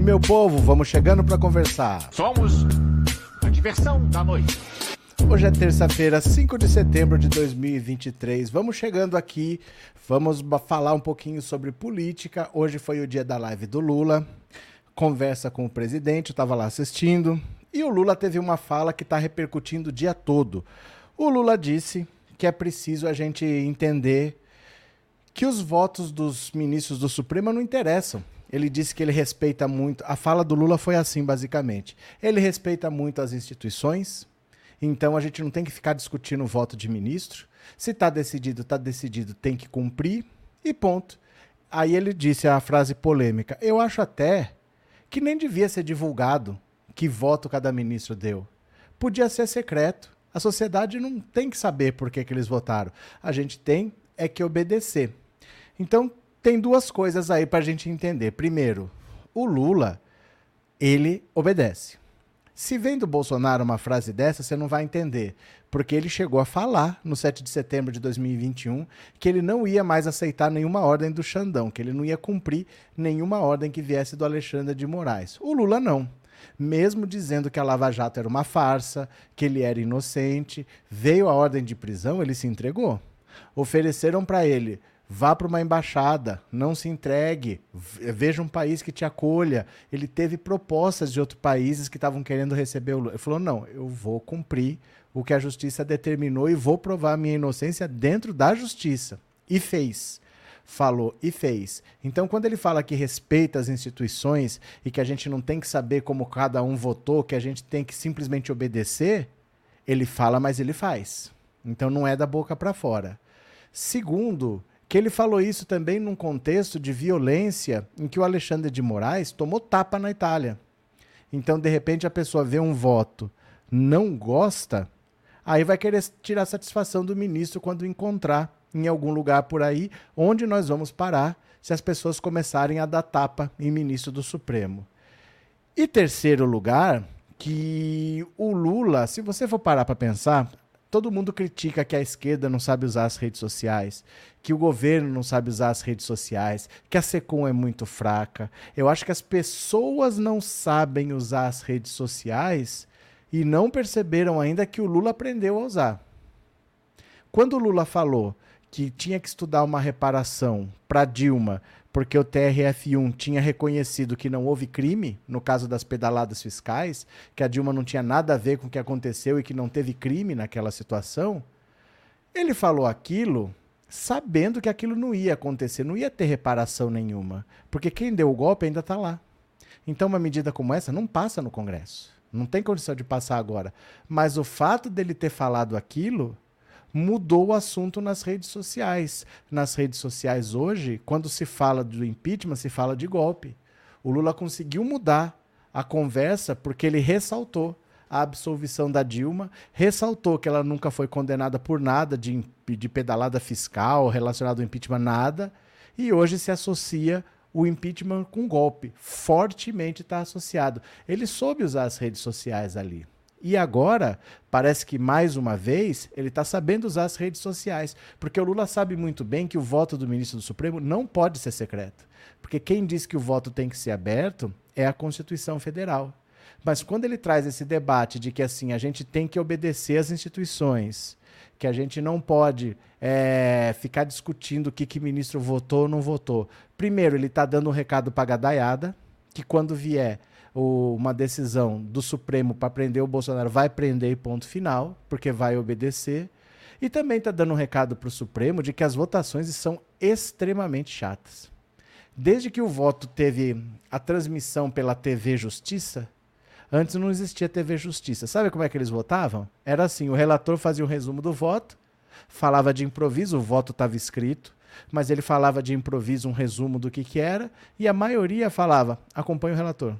aí, meu povo, vamos chegando para conversar. Somos a diversão da noite. Hoje é terça-feira, 5 de setembro de 2023. Vamos chegando aqui, vamos falar um pouquinho sobre política. Hoje foi o dia da live do Lula. Conversa com o presidente, eu estava lá assistindo. E o Lula teve uma fala que está repercutindo o dia todo. O Lula disse que é preciso a gente entender que os votos dos ministros do Supremo não interessam. Ele disse que ele respeita muito. A fala do Lula foi assim, basicamente. Ele respeita muito as instituições, então a gente não tem que ficar discutindo o voto de ministro. Se está decidido, está decidido, tem que cumprir e ponto. Aí ele disse a frase polêmica: Eu acho até que nem devia ser divulgado que voto cada ministro deu. Podia ser secreto. A sociedade não tem que saber por que, que eles votaram. A gente tem é que obedecer. Então, tem duas coisas aí para a gente entender. Primeiro, o Lula, ele obedece. Se vem do Bolsonaro uma frase dessa, você não vai entender. Porque ele chegou a falar no 7 de setembro de 2021 que ele não ia mais aceitar nenhuma ordem do Xandão, que ele não ia cumprir nenhuma ordem que viesse do Alexandre de Moraes. O Lula não. Mesmo dizendo que a Lava Jato era uma farsa, que ele era inocente, veio a ordem de prisão, ele se entregou. Ofereceram para ele Vá para uma embaixada, não se entregue, veja um país que te acolha. Ele teve propostas de outros países que estavam querendo receber o Lula. Ele falou: não, eu vou cumprir o que a justiça determinou e vou provar a minha inocência dentro da justiça. E fez. Falou e fez. Então, quando ele fala que respeita as instituições e que a gente não tem que saber como cada um votou, que a gente tem que simplesmente obedecer, ele fala, mas ele faz. Então, não é da boca para fora. Segundo, que ele falou isso também num contexto de violência em que o Alexandre de Moraes tomou tapa na Itália. Então, de repente, a pessoa vê um voto, não gosta, aí vai querer tirar satisfação do ministro quando encontrar em algum lugar por aí onde nós vamos parar se as pessoas começarem a dar tapa em ministro do Supremo. E terceiro lugar, que o Lula, se você for parar para pensar, todo mundo critica que a esquerda não sabe usar as redes sociais, que o governo não sabe usar as redes sociais, que a Secom é muito fraca. Eu acho que as pessoas não sabem usar as redes sociais e não perceberam ainda que o Lula aprendeu a usar. Quando o Lula falou que tinha que estudar uma reparação para Dilma porque o TRF1 tinha reconhecido que não houve crime, no caso das pedaladas fiscais, que a Dilma não tinha nada a ver com o que aconteceu e que não teve crime naquela situação, ele falou aquilo sabendo que aquilo não ia acontecer, não ia ter reparação nenhuma, porque quem deu o golpe ainda está lá. Então, uma medida como essa não passa no Congresso. Não tem condição de passar agora. Mas o fato dele ter falado aquilo mudou o assunto nas redes sociais. Nas redes sociais hoje, quando se fala do impeachment, se fala de golpe. O Lula conseguiu mudar a conversa porque ele ressaltou a absolvição da Dilma, ressaltou que ela nunca foi condenada por nada de, de pedalada fiscal relacionado ao impeachment, nada, e hoje se associa o impeachment com golpe. Fortemente está associado. Ele soube usar as redes sociais ali. E agora, parece que mais uma vez, ele está sabendo usar as redes sociais. Porque o Lula sabe muito bem que o voto do ministro do Supremo não pode ser secreto. Porque quem diz que o voto tem que ser aberto é a Constituição Federal. Mas quando ele traz esse debate de que assim a gente tem que obedecer às instituições, que a gente não pode é, ficar discutindo o que, que ministro votou ou não votou. Primeiro, ele está dando um recado para a gadaiada, que quando vier o, uma decisão do Supremo para prender o Bolsonaro, vai prender ponto final, porque vai obedecer. E também está dando um recado para o Supremo de que as votações são extremamente chatas. Desde que o voto teve a transmissão pela TV Justiça, antes não existia TV Justiça. Sabe como é que eles votavam? Era assim: o relator fazia um resumo do voto, falava de improviso, o voto estava escrito, mas ele falava de improviso um resumo do que, que era, e a maioria falava: acompanhe o relator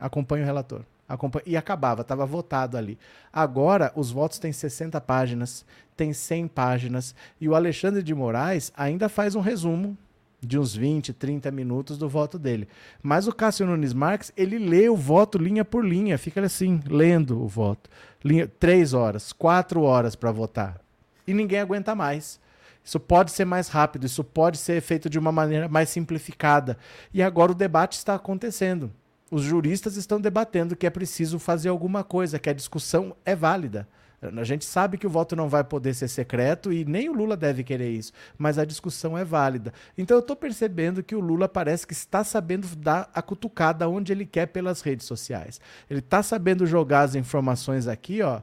acompanha o relator. Acompanha, e acabava, estava votado ali. Agora, os votos têm 60 páginas, tem 100 páginas, e o Alexandre de Moraes ainda faz um resumo de uns 20, 30 minutos do voto dele. Mas o Cássio Nunes Marques, ele lê o voto linha por linha, fica assim, lendo o voto. Linha, três horas, quatro horas para votar. E ninguém aguenta mais. Isso pode ser mais rápido, isso pode ser feito de uma maneira mais simplificada. E agora o debate está acontecendo. Os juristas estão debatendo que é preciso fazer alguma coisa, que a discussão é válida. A gente sabe que o voto não vai poder ser secreto e nem o Lula deve querer isso, mas a discussão é válida. Então eu estou percebendo que o Lula parece que está sabendo dar a cutucada onde ele quer pelas redes sociais. Ele está sabendo jogar as informações aqui, ó,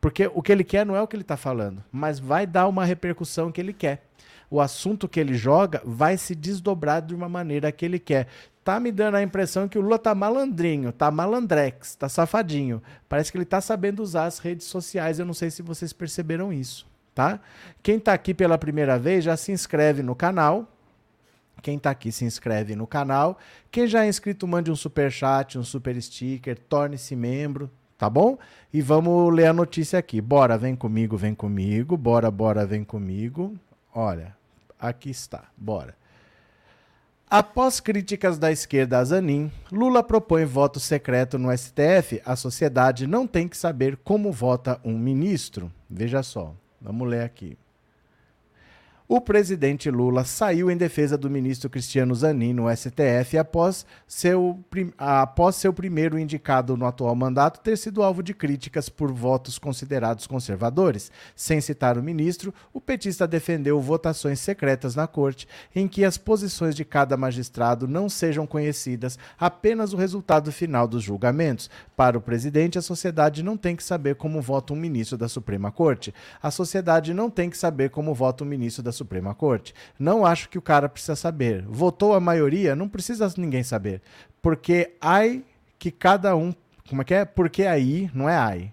porque o que ele quer não é o que ele está falando, mas vai dar uma repercussão que ele quer o assunto que ele joga vai se desdobrar de uma maneira que ele quer tá me dando a impressão que o Lula tá malandrinho, tá malandrex, tá safadinho. Parece que ele tá sabendo usar as redes sociais. Eu não sei se vocês perceberam isso, tá? Quem tá aqui pela primeira vez já se inscreve no canal. Quem tá aqui se inscreve no canal. Quem já é inscrito, mande um super chat, um super sticker, torne-se membro, tá bom? E vamos ler a notícia aqui. Bora, vem comigo, vem comigo. Bora, bora, vem comigo. Olha, aqui está. Bora. Após críticas da esquerda a Zanin, Lula propõe voto secreto no STF. A sociedade não tem que saber como vota um ministro. Veja só, vamos ler aqui o presidente Lula saiu em defesa do ministro Cristiano Zanin no STF após seu, após seu primeiro indicado no atual mandato ter sido alvo de críticas por votos considerados conservadores. Sem citar o ministro, o petista defendeu votações secretas na corte, em que as posições de cada magistrado não sejam conhecidas, apenas o resultado final dos julgamentos. Para o presidente, a sociedade não tem que saber como vota um ministro da Suprema Corte. A sociedade não tem que saber como vota um ministro da Suprema Corte. Não acho que o cara precisa saber. Votou a maioria, não precisa ninguém saber. Porque ai que cada um. Como é que é? Porque aí, não é ai.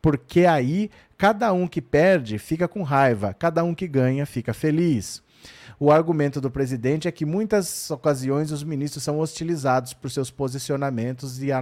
Porque aí, cada um que perde fica com raiva, cada um que ganha fica feliz. O argumento do presidente é que muitas ocasiões os ministros são hostilizados por seus posicionamentos e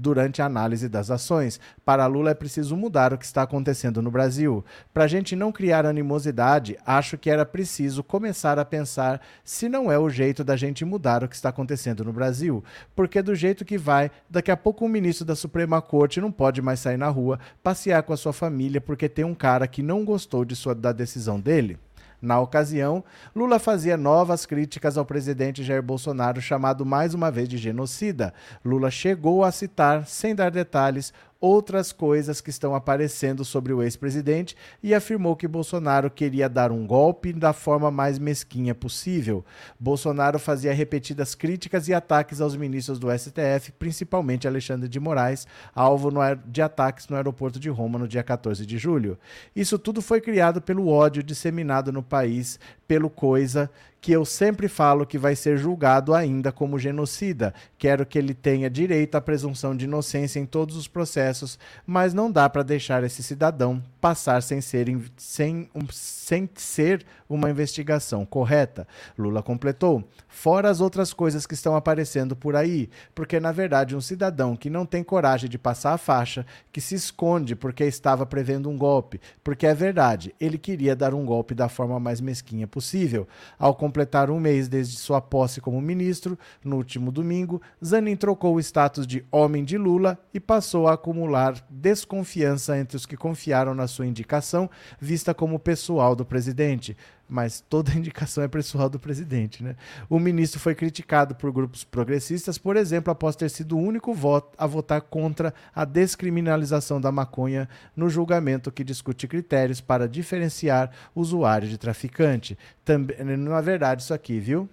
durante a análise das ações. Para Lula é preciso mudar o que está acontecendo no Brasil. Para a gente não criar animosidade, acho que era preciso começar a pensar se não é o jeito da gente mudar o que está acontecendo no Brasil. Porque do jeito que vai, daqui a pouco um ministro da Suprema Corte não pode mais sair na rua, passear com a sua família porque tem um cara que não gostou de sua, da decisão dele. Na ocasião, Lula fazia novas críticas ao presidente Jair Bolsonaro, chamado mais uma vez de genocida. Lula chegou a citar, sem dar detalhes, outras coisas que estão aparecendo sobre o ex-presidente e afirmou que Bolsonaro queria dar um golpe da forma mais mesquinha possível. Bolsonaro fazia repetidas críticas e ataques aos ministros do STF, principalmente Alexandre de Moraes, alvo de ataques no aeroporto de Roma no dia 14 de julho. Isso tudo foi criado pelo ódio disseminado no país pelo Coisa que eu sempre falo que vai ser julgado ainda como genocida. Quero que ele tenha direito à presunção de inocência em todos os processos, mas não dá para deixar esse cidadão passar sem ser, sem, um, sem ser uma investigação correta. Lula completou. Fora as outras coisas que estão aparecendo por aí, porque na verdade um cidadão que não tem coragem de passar a faixa, que se esconde porque estava prevendo um golpe, porque é verdade, ele queria dar um golpe da forma mais mesquinha possível. Ao completar um mês desde sua posse como ministro, no último domingo, Zanin trocou o status de homem de Lula e passou a acumular desconfiança entre os que confiaram na sua indicação, vista como pessoal do presidente. Mas toda indicação é pessoal do presidente, né? O ministro foi criticado por grupos progressistas, por exemplo, após ter sido o único voto a votar contra a descriminalização da maconha no julgamento que discute critérios para diferenciar usuário de traficante. Também, é verdade isso aqui, viu?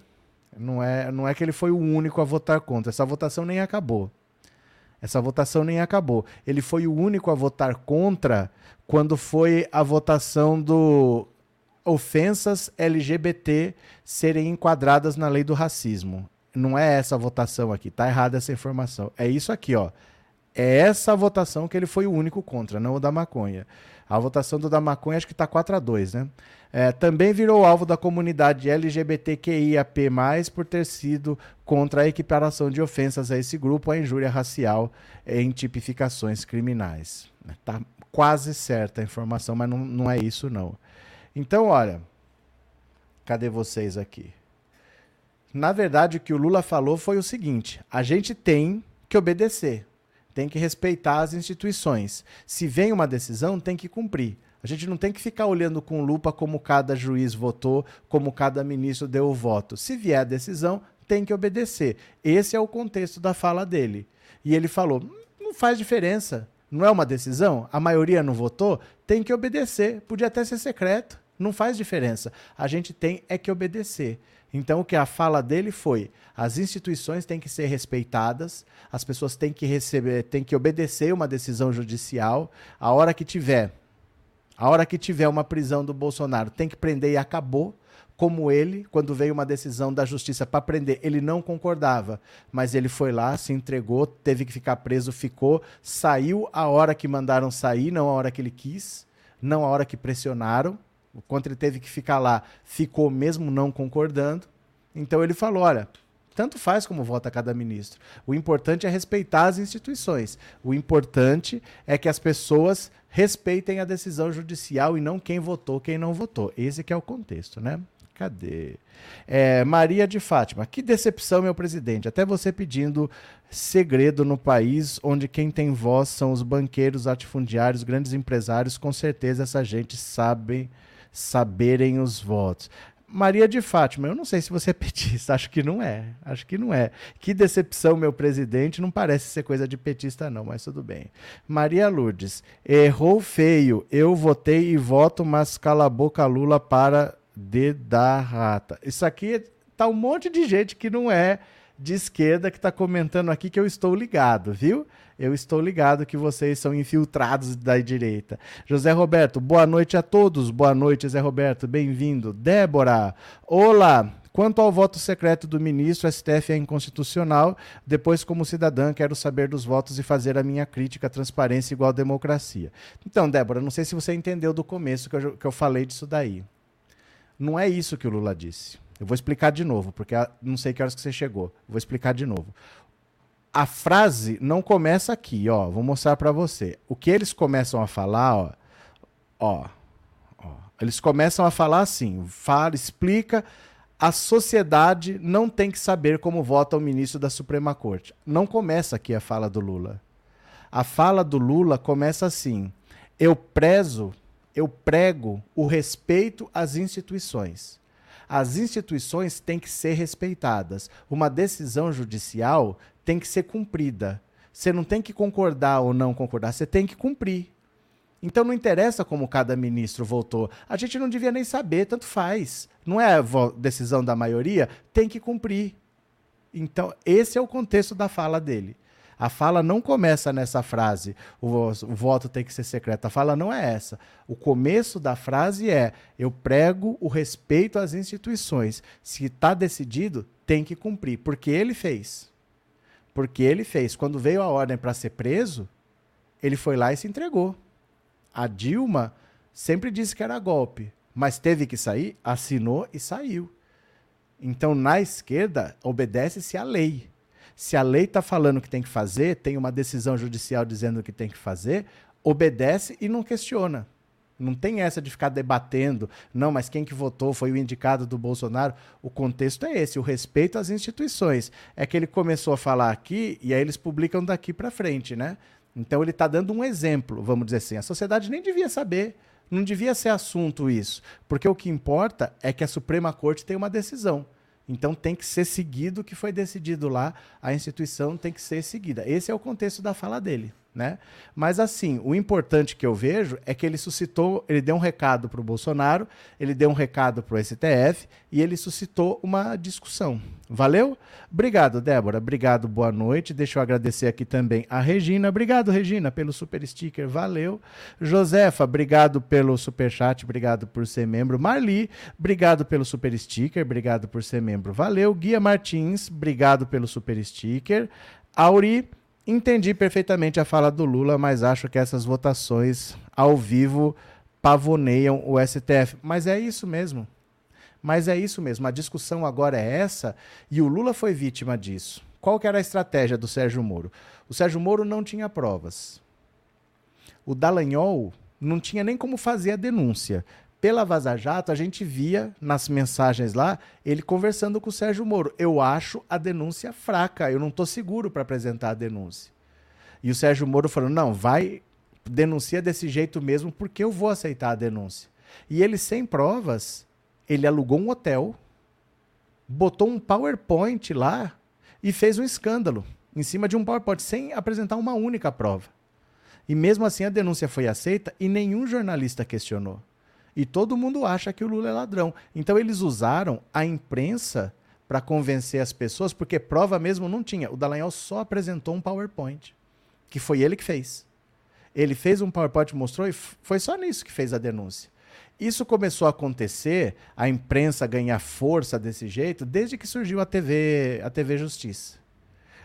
Não é, não é que ele foi o único a votar contra. Essa votação nem acabou. Essa votação nem acabou. Ele foi o único a votar contra quando foi a votação do ofensas LGBT serem enquadradas na lei do racismo. Não é essa votação aqui, tá errada essa informação. É isso aqui, ó. É essa votação que ele foi o único contra, não o da maconha. A votação do da maconha acho que está 4 a 2 né? É, também virou alvo da comunidade LGBTQIAP+, por ter sido contra a equiparação de ofensas a esse grupo, a injúria racial em tipificações criminais. Tá quase certa a informação, mas não, não é isso não. Então, olha, cadê vocês aqui? Na verdade, o que o Lula falou foi o seguinte: a gente tem que obedecer, tem que respeitar as instituições. Se vem uma decisão, tem que cumprir. A gente não tem que ficar olhando com lupa como cada juiz votou, como cada ministro deu o voto. Se vier a decisão, tem que obedecer. Esse é o contexto da fala dele. E ele falou: não faz diferença. Não é uma decisão? A maioria não votou? Tem que obedecer. Podia até ser secreto. Não faz diferença. A gente tem é que obedecer. Então, o que a fala dele foi: as instituições têm que ser respeitadas, as pessoas têm que receber, têm que obedecer uma decisão judicial. A hora que tiver, a hora que tiver uma prisão do Bolsonaro, tem que prender e acabou como ele, quando veio uma decisão da justiça para prender, ele não concordava, mas ele foi lá, se entregou, teve que ficar preso, ficou, saiu a hora que mandaram sair, não a hora que ele quis, não a hora que pressionaram. Quando ele teve que ficar lá, ficou mesmo não concordando. Então ele falou: olha, tanto faz como vota cada ministro. O importante é respeitar as instituições. O importante é que as pessoas respeitem a decisão judicial e não quem votou, quem não votou. Esse que é o contexto, né? Cadê? É, Maria de Fátima, que decepção, meu presidente. Até você pedindo segredo no país onde quem tem voz são os banqueiros, latifundiários, grandes empresários. Com certeza essa gente sabe saberem os votos. Maria de Fátima, eu não sei se você é petista, acho que não é. Acho que não é. Que decepção, meu presidente, não parece ser coisa de petista, não, mas tudo bem. Maria Lourdes, errou feio. Eu votei e voto, mas cala a boca Lula para de da rata. Isso aqui tá um monte de gente que não é de esquerda que está comentando aqui que eu estou ligado, viu? Eu estou ligado que vocês são infiltrados da direita. José Roberto, boa noite a todos. Boa noite, José Roberto, bem-vindo. Débora, olá. Quanto ao voto secreto do ministro, STF é inconstitucional. Depois, como cidadã, quero saber dos votos e fazer a minha crítica transparência igual democracia. Então, Débora, não sei se você entendeu do começo que eu, que eu falei disso daí. Não é isso que o Lula disse. Eu vou explicar de novo, porque não sei que horas que você chegou. Vou explicar de novo. A frase não começa aqui, ó. Vou mostrar para você. O que eles começam a falar, ó, ó, ó. Eles começam a falar assim, fala, explica a sociedade não tem que saber como vota o ministro da Suprema Corte. Não começa aqui a fala do Lula. A fala do Lula começa assim: eu prezo eu prego o respeito às instituições. As instituições têm que ser respeitadas. Uma decisão judicial tem que ser cumprida. Você não tem que concordar ou não concordar, você tem que cumprir. Então não interessa como cada ministro votou. A gente não devia nem saber, tanto faz. Não é decisão da maioria, tem que cumprir. Então, esse é o contexto da fala dele. A fala não começa nessa frase, o, o voto tem que ser secreto. A fala não é essa. O começo da frase é: eu prego o respeito às instituições. Se está decidido, tem que cumprir, porque ele fez. Porque ele fez. Quando veio a ordem para ser preso, ele foi lá e se entregou. A Dilma sempre disse que era golpe, mas teve que sair, assinou e saiu. Então, na esquerda, obedece-se à lei. Se a lei está falando que tem que fazer, tem uma decisão judicial dizendo que tem que fazer, obedece e não questiona. Não tem essa de ficar debatendo, não, mas quem que votou foi o indicado do Bolsonaro. O contexto é esse, o respeito às instituições. É que ele começou a falar aqui e aí eles publicam daqui para frente, né? Então ele está dando um exemplo, vamos dizer assim. A sociedade nem devia saber, não devia ser assunto isso, porque o que importa é que a Suprema Corte tem uma decisão. Então tem que ser seguido o que foi decidido lá, a instituição tem que ser seguida. Esse é o contexto da fala dele. Né? Mas assim, o importante que eu vejo é que ele suscitou, ele deu um recado para o Bolsonaro, ele deu um recado para o STF e ele suscitou uma discussão. Valeu? Obrigado, Débora. Obrigado, boa noite. Deixa eu agradecer aqui também a Regina. Obrigado, Regina, pelo super sticker. Valeu. Josefa, obrigado pelo super chat, obrigado por ser membro. Marli, obrigado pelo super sticker, obrigado por ser membro. Valeu. Guia Martins, obrigado pelo super sticker. Auri, Entendi perfeitamente a fala do Lula, mas acho que essas votações ao vivo pavoneiam o STF. Mas é isso mesmo. Mas é isso mesmo. A discussão agora é essa e o Lula foi vítima disso. Qual que era a estratégia do Sérgio Moro? O Sérgio Moro não tinha provas. O Dallagnol não tinha nem como fazer a denúncia pela Vaza Jato, a gente via nas mensagens lá ele conversando com o Sérgio Moro. Eu acho a denúncia fraca, eu não estou seguro para apresentar a denúncia. E o Sérgio Moro falou: não, vai denuncia desse jeito mesmo porque eu vou aceitar a denúncia. E ele, sem provas, ele alugou um hotel, botou um PowerPoint lá e fez um escândalo em cima de um PowerPoint, sem apresentar uma única prova. E mesmo assim a denúncia foi aceita e nenhum jornalista questionou. E todo mundo acha que o Lula é ladrão. Então eles usaram a imprensa para convencer as pessoas, porque prova mesmo não tinha. O Dallagnol só apresentou um PowerPoint, que foi ele que fez. Ele fez um PowerPoint, mostrou e foi só nisso que fez a denúncia. Isso começou a acontecer, a imprensa ganhar força desse jeito, desde que surgiu a TV, a TV Justiça.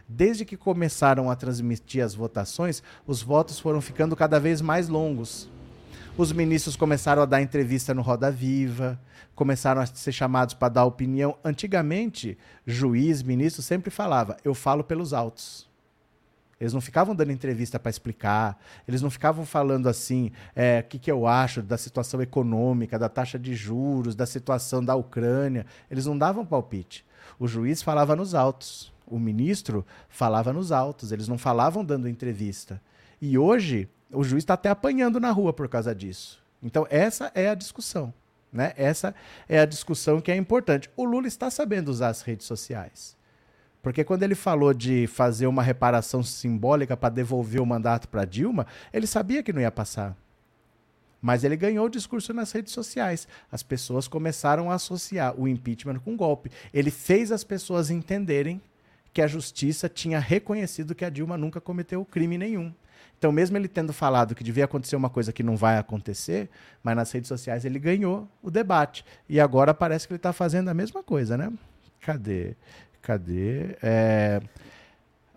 Desde que começaram a transmitir as votações, os votos foram ficando cada vez mais longos. Os ministros começaram a dar entrevista no Roda Viva, começaram a ser chamados para dar opinião. Antigamente, juiz, ministro sempre falava: "Eu falo pelos autos". Eles não ficavam dando entrevista para explicar, eles não ficavam falando assim, é, o que, que eu acho da situação econômica, da taxa de juros, da situação da Ucrânia. Eles não davam palpite. O juiz falava nos autos, o ministro falava nos autos, eles não falavam dando entrevista. E hoje, o juiz está até apanhando na rua por causa disso. Então, essa é a discussão. Né? Essa é a discussão que é importante. O Lula está sabendo usar as redes sociais. Porque quando ele falou de fazer uma reparação simbólica para devolver o mandato para Dilma, ele sabia que não ia passar. Mas ele ganhou o discurso nas redes sociais. As pessoas começaram a associar o impeachment com golpe. Ele fez as pessoas entenderem que a justiça tinha reconhecido que a Dilma nunca cometeu crime nenhum. Então, mesmo ele tendo falado que devia acontecer uma coisa que não vai acontecer, mas nas redes sociais ele ganhou o debate. E agora parece que ele está fazendo a mesma coisa, né? Cadê? Cadê? É...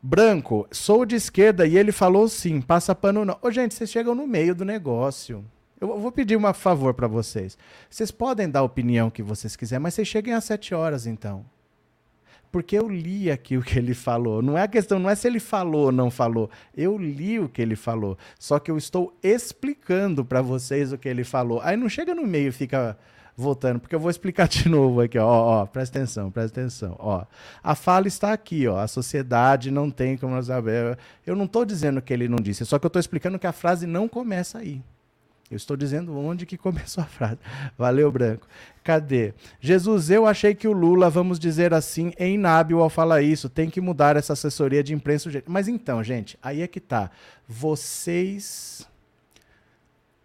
Branco, sou de esquerda e ele falou sim, passa pano não. Ô, gente, vocês chegam no meio do negócio. Eu vou pedir um favor para vocês. Vocês podem dar a opinião que vocês quiserem, mas vocês cheguem às sete horas então. Porque eu li aqui o que ele falou. Não é a questão, não é se ele falou ou não falou. Eu li o que ele falou. Só que eu estou explicando para vocês o que ele falou. Aí não chega no meio e fica voltando, porque eu vou explicar de novo aqui, ó, ó, presta atenção, presta atenção, ó. A fala está aqui, ó, a sociedade não tem como saber. Eu não estou dizendo que ele não disse, só que eu estou explicando que a frase não começa aí. Eu estou dizendo onde que começou a frase. Valeu, Branco. Cadê? Jesus, eu achei que o Lula, vamos dizer assim, é inábil ao falar isso. Tem que mudar essa assessoria de imprensa. Mas então, gente, aí é que tá. Vocês.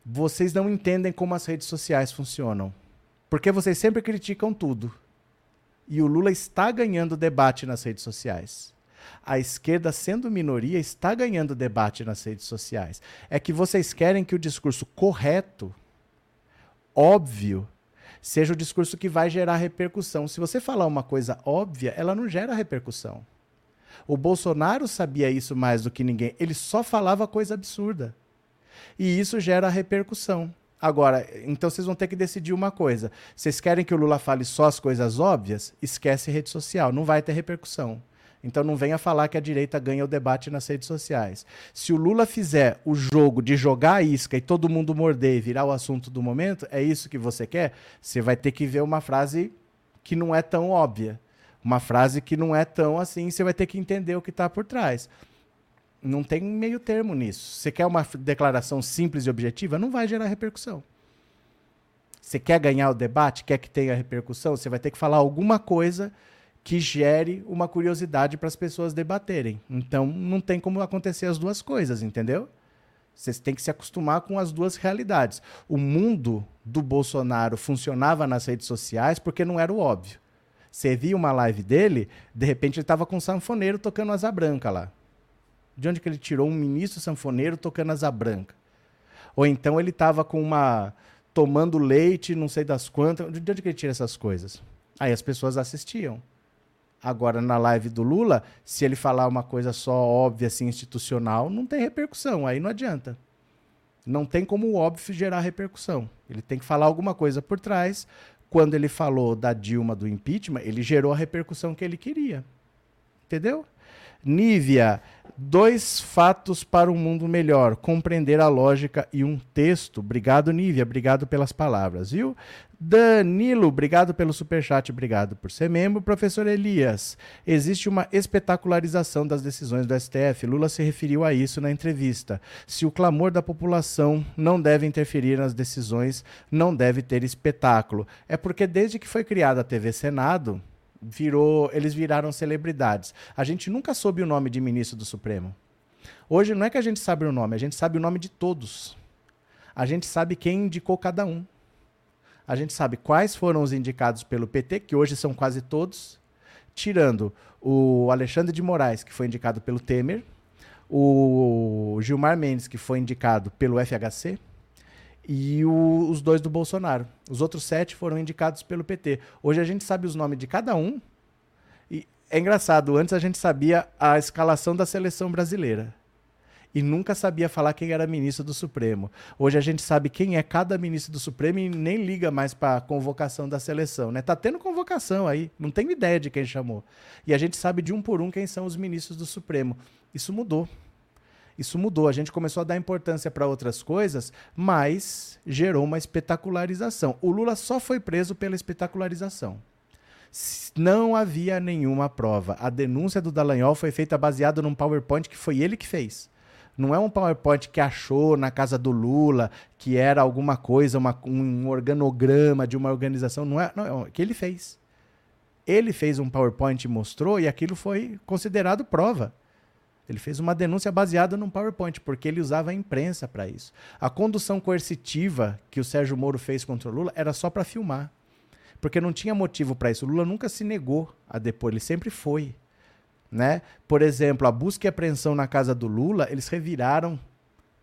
Vocês não entendem como as redes sociais funcionam. Porque vocês sempre criticam tudo. E o Lula está ganhando debate nas redes sociais. A esquerda, sendo minoria, está ganhando debate nas redes sociais. É que vocês querem que o discurso correto, óbvio, seja o discurso que vai gerar repercussão. Se você falar uma coisa óbvia, ela não gera repercussão. O Bolsonaro sabia isso mais do que ninguém. Ele só falava coisa absurda. E isso gera repercussão. Agora, então vocês vão ter que decidir uma coisa. Vocês querem que o Lula fale só as coisas óbvias? Esquece rede social, não vai ter repercussão. Então não venha falar que a direita ganha o debate nas redes sociais. Se o Lula fizer o jogo de jogar a isca e todo mundo morder e virar o assunto do momento, é isso que você quer? Você vai ter que ver uma frase que não é tão óbvia. Uma frase que não é tão assim, você vai ter que entender o que está por trás. Não tem meio termo nisso. Você quer uma declaração simples e objetiva? Não vai gerar repercussão. Você quer ganhar o debate? Quer que tenha repercussão? Você vai ter que falar alguma coisa que gere uma curiosidade para as pessoas debaterem. Então, não tem como acontecer as duas coisas, entendeu? Vocês têm que se acostumar com as duas realidades. O mundo do Bolsonaro funcionava nas redes sociais porque não era o óbvio. Você via uma live dele, de repente ele estava com um sanfoneiro tocando asa branca lá. De onde que ele tirou um ministro sanfoneiro tocando asa branca? Ou então ele estava com uma. tomando leite, não sei das quantas. De onde que ele tira essas coisas? Aí as pessoas assistiam. Agora, na live do Lula, se ele falar uma coisa só óbvia, assim, institucional, não tem repercussão. Aí não adianta. Não tem como o óbvio gerar repercussão. Ele tem que falar alguma coisa por trás. Quando ele falou da Dilma do impeachment, ele gerou a repercussão que ele queria. Entendeu? Nívia, dois fatos para um mundo melhor, compreender a lógica e um texto. Obrigado, Nívia, obrigado pelas palavras, viu? Danilo, obrigado pelo superchat, obrigado por ser membro. Professor Elias, existe uma espetacularização das decisões do STF. Lula se referiu a isso na entrevista. Se o clamor da população não deve interferir nas decisões, não deve ter espetáculo. É porque desde que foi criada a TV Senado, virou, eles viraram celebridades. A gente nunca soube o nome de ministro do Supremo. Hoje não é que a gente sabe o nome, a gente sabe o nome de todos. A gente sabe quem indicou cada um a gente sabe quais foram os indicados pelo PT, que hoje são quase todos, tirando o Alexandre de Moraes, que foi indicado pelo Temer, o Gilmar Mendes, que foi indicado pelo FHC, e o, os dois do Bolsonaro. Os outros sete foram indicados pelo PT. Hoje a gente sabe os nomes de cada um. É engraçado, antes a gente sabia a escalação da seleção brasileira e nunca sabia falar quem era ministro do Supremo. Hoje a gente sabe quem é cada ministro do Supremo e nem liga mais para a convocação da seleção, né? Tá tendo convocação aí, não tenho ideia de quem chamou. E a gente sabe de um por um quem são os ministros do Supremo. Isso mudou. Isso mudou. A gente começou a dar importância para outras coisas, mas gerou uma espetacularização. O Lula só foi preso pela espetacularização. Não havia nenhuma prova. A denúncia do Dallagnol foi feita baseada num PowerPoint que foi ele que fez. Não é um PowerPoint que achou na casa do Lula, que era alguma coisa, uma, um organograma de uma organização. Não é, não, é o que ele fez. Ele fez um PowerPoint e mostrou, e aquilo foi considerado prova. Ele fez uma denúncia baseada num PowerPoint, porque ele usava a imprensa para isso. A condução coercitiva que o Sérgio Moro fez contra o Lula era só para filmar. Porque não tinha motivo para isso. O Lula nunca se negou a depor, ele sempre foi. Né? Por exemplo, a busca e apreensão na casa do Lula, eles reviraram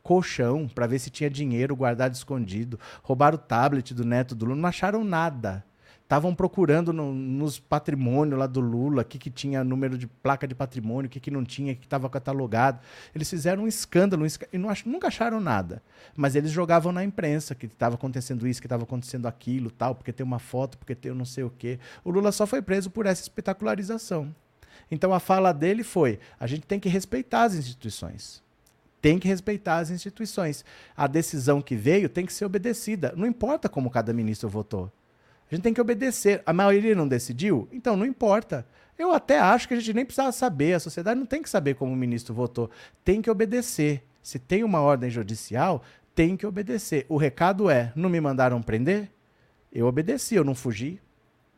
colchão para ver se tinha dinheiro guardado escondido, roubaram o tablet do neto do Lula, não acharam nada. Estavam procurando no, nos patrimônios lá do Lula, o que, que tinha número de placa de patrimônio, o que, que não tinha, o que estava catalogado. Eles fizeram um escândalo um e não ach, nunca acharam nada. Mas eles jogavam na imprensa que estava acontecendo isso, que estava acontecendo aquilo, tal, porque tem uma foto, porque tem não sei o quê. O Lula só foi preso por essa espetacularização. Então a fala dele foi: a gente tem que respeitar as instituições. Tem que respeitar as instituições. A decisão que veio tem que ser obedecida. Não importa como cada ministro votou. A gente tem que obedecer. A maioria não decidiu? Então não importa. Eu até acho que a gente nem precisava saber. A sociedade não tem que saber como o ministro votou. Tem que obedecer. Se tem uma ordem judicial, tem que obedecer. O recado é: não me mandaram prender? Eu obedeci, eu não fugi.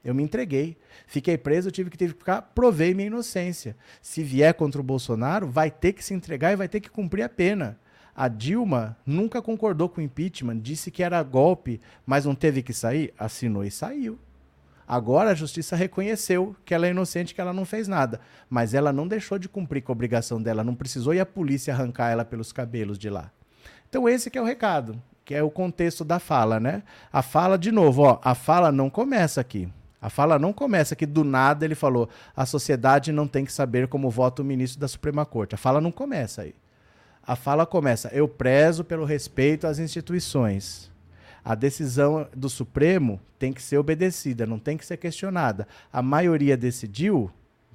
Eu me entreguei. Fiquei preso, tive que, tive que ficar, provei minha inocência. Se vier contra o Bolsonaro, vai ter que se entregar e vai ter que cumprir a pena. A Dilma nunca concordou com o impeachment, disse que era golpe, mas não teve que sair, assinou e saiu. Agora a justiça reconheceu que ela é inocente, que ela não fez nada, mas ela não deixou de cumprir com a obrigação dela, não precisou ir a polícia arrancar ela pelos cabelos de lá. Então esse que é o recado, que é o contexto da fala, né? A fala de novo, ó, a fala não começa aqui. A fala não começa que do nada ele falou a sociedade não tem que saber como vota o ministro da Suprema Corte. A fala não começa aí. A fala começa: eu prezo pelo respeito às instituições. A decisão do Supremo tem que ser obedecida, não tem que ser questionada. A maioria decidiu,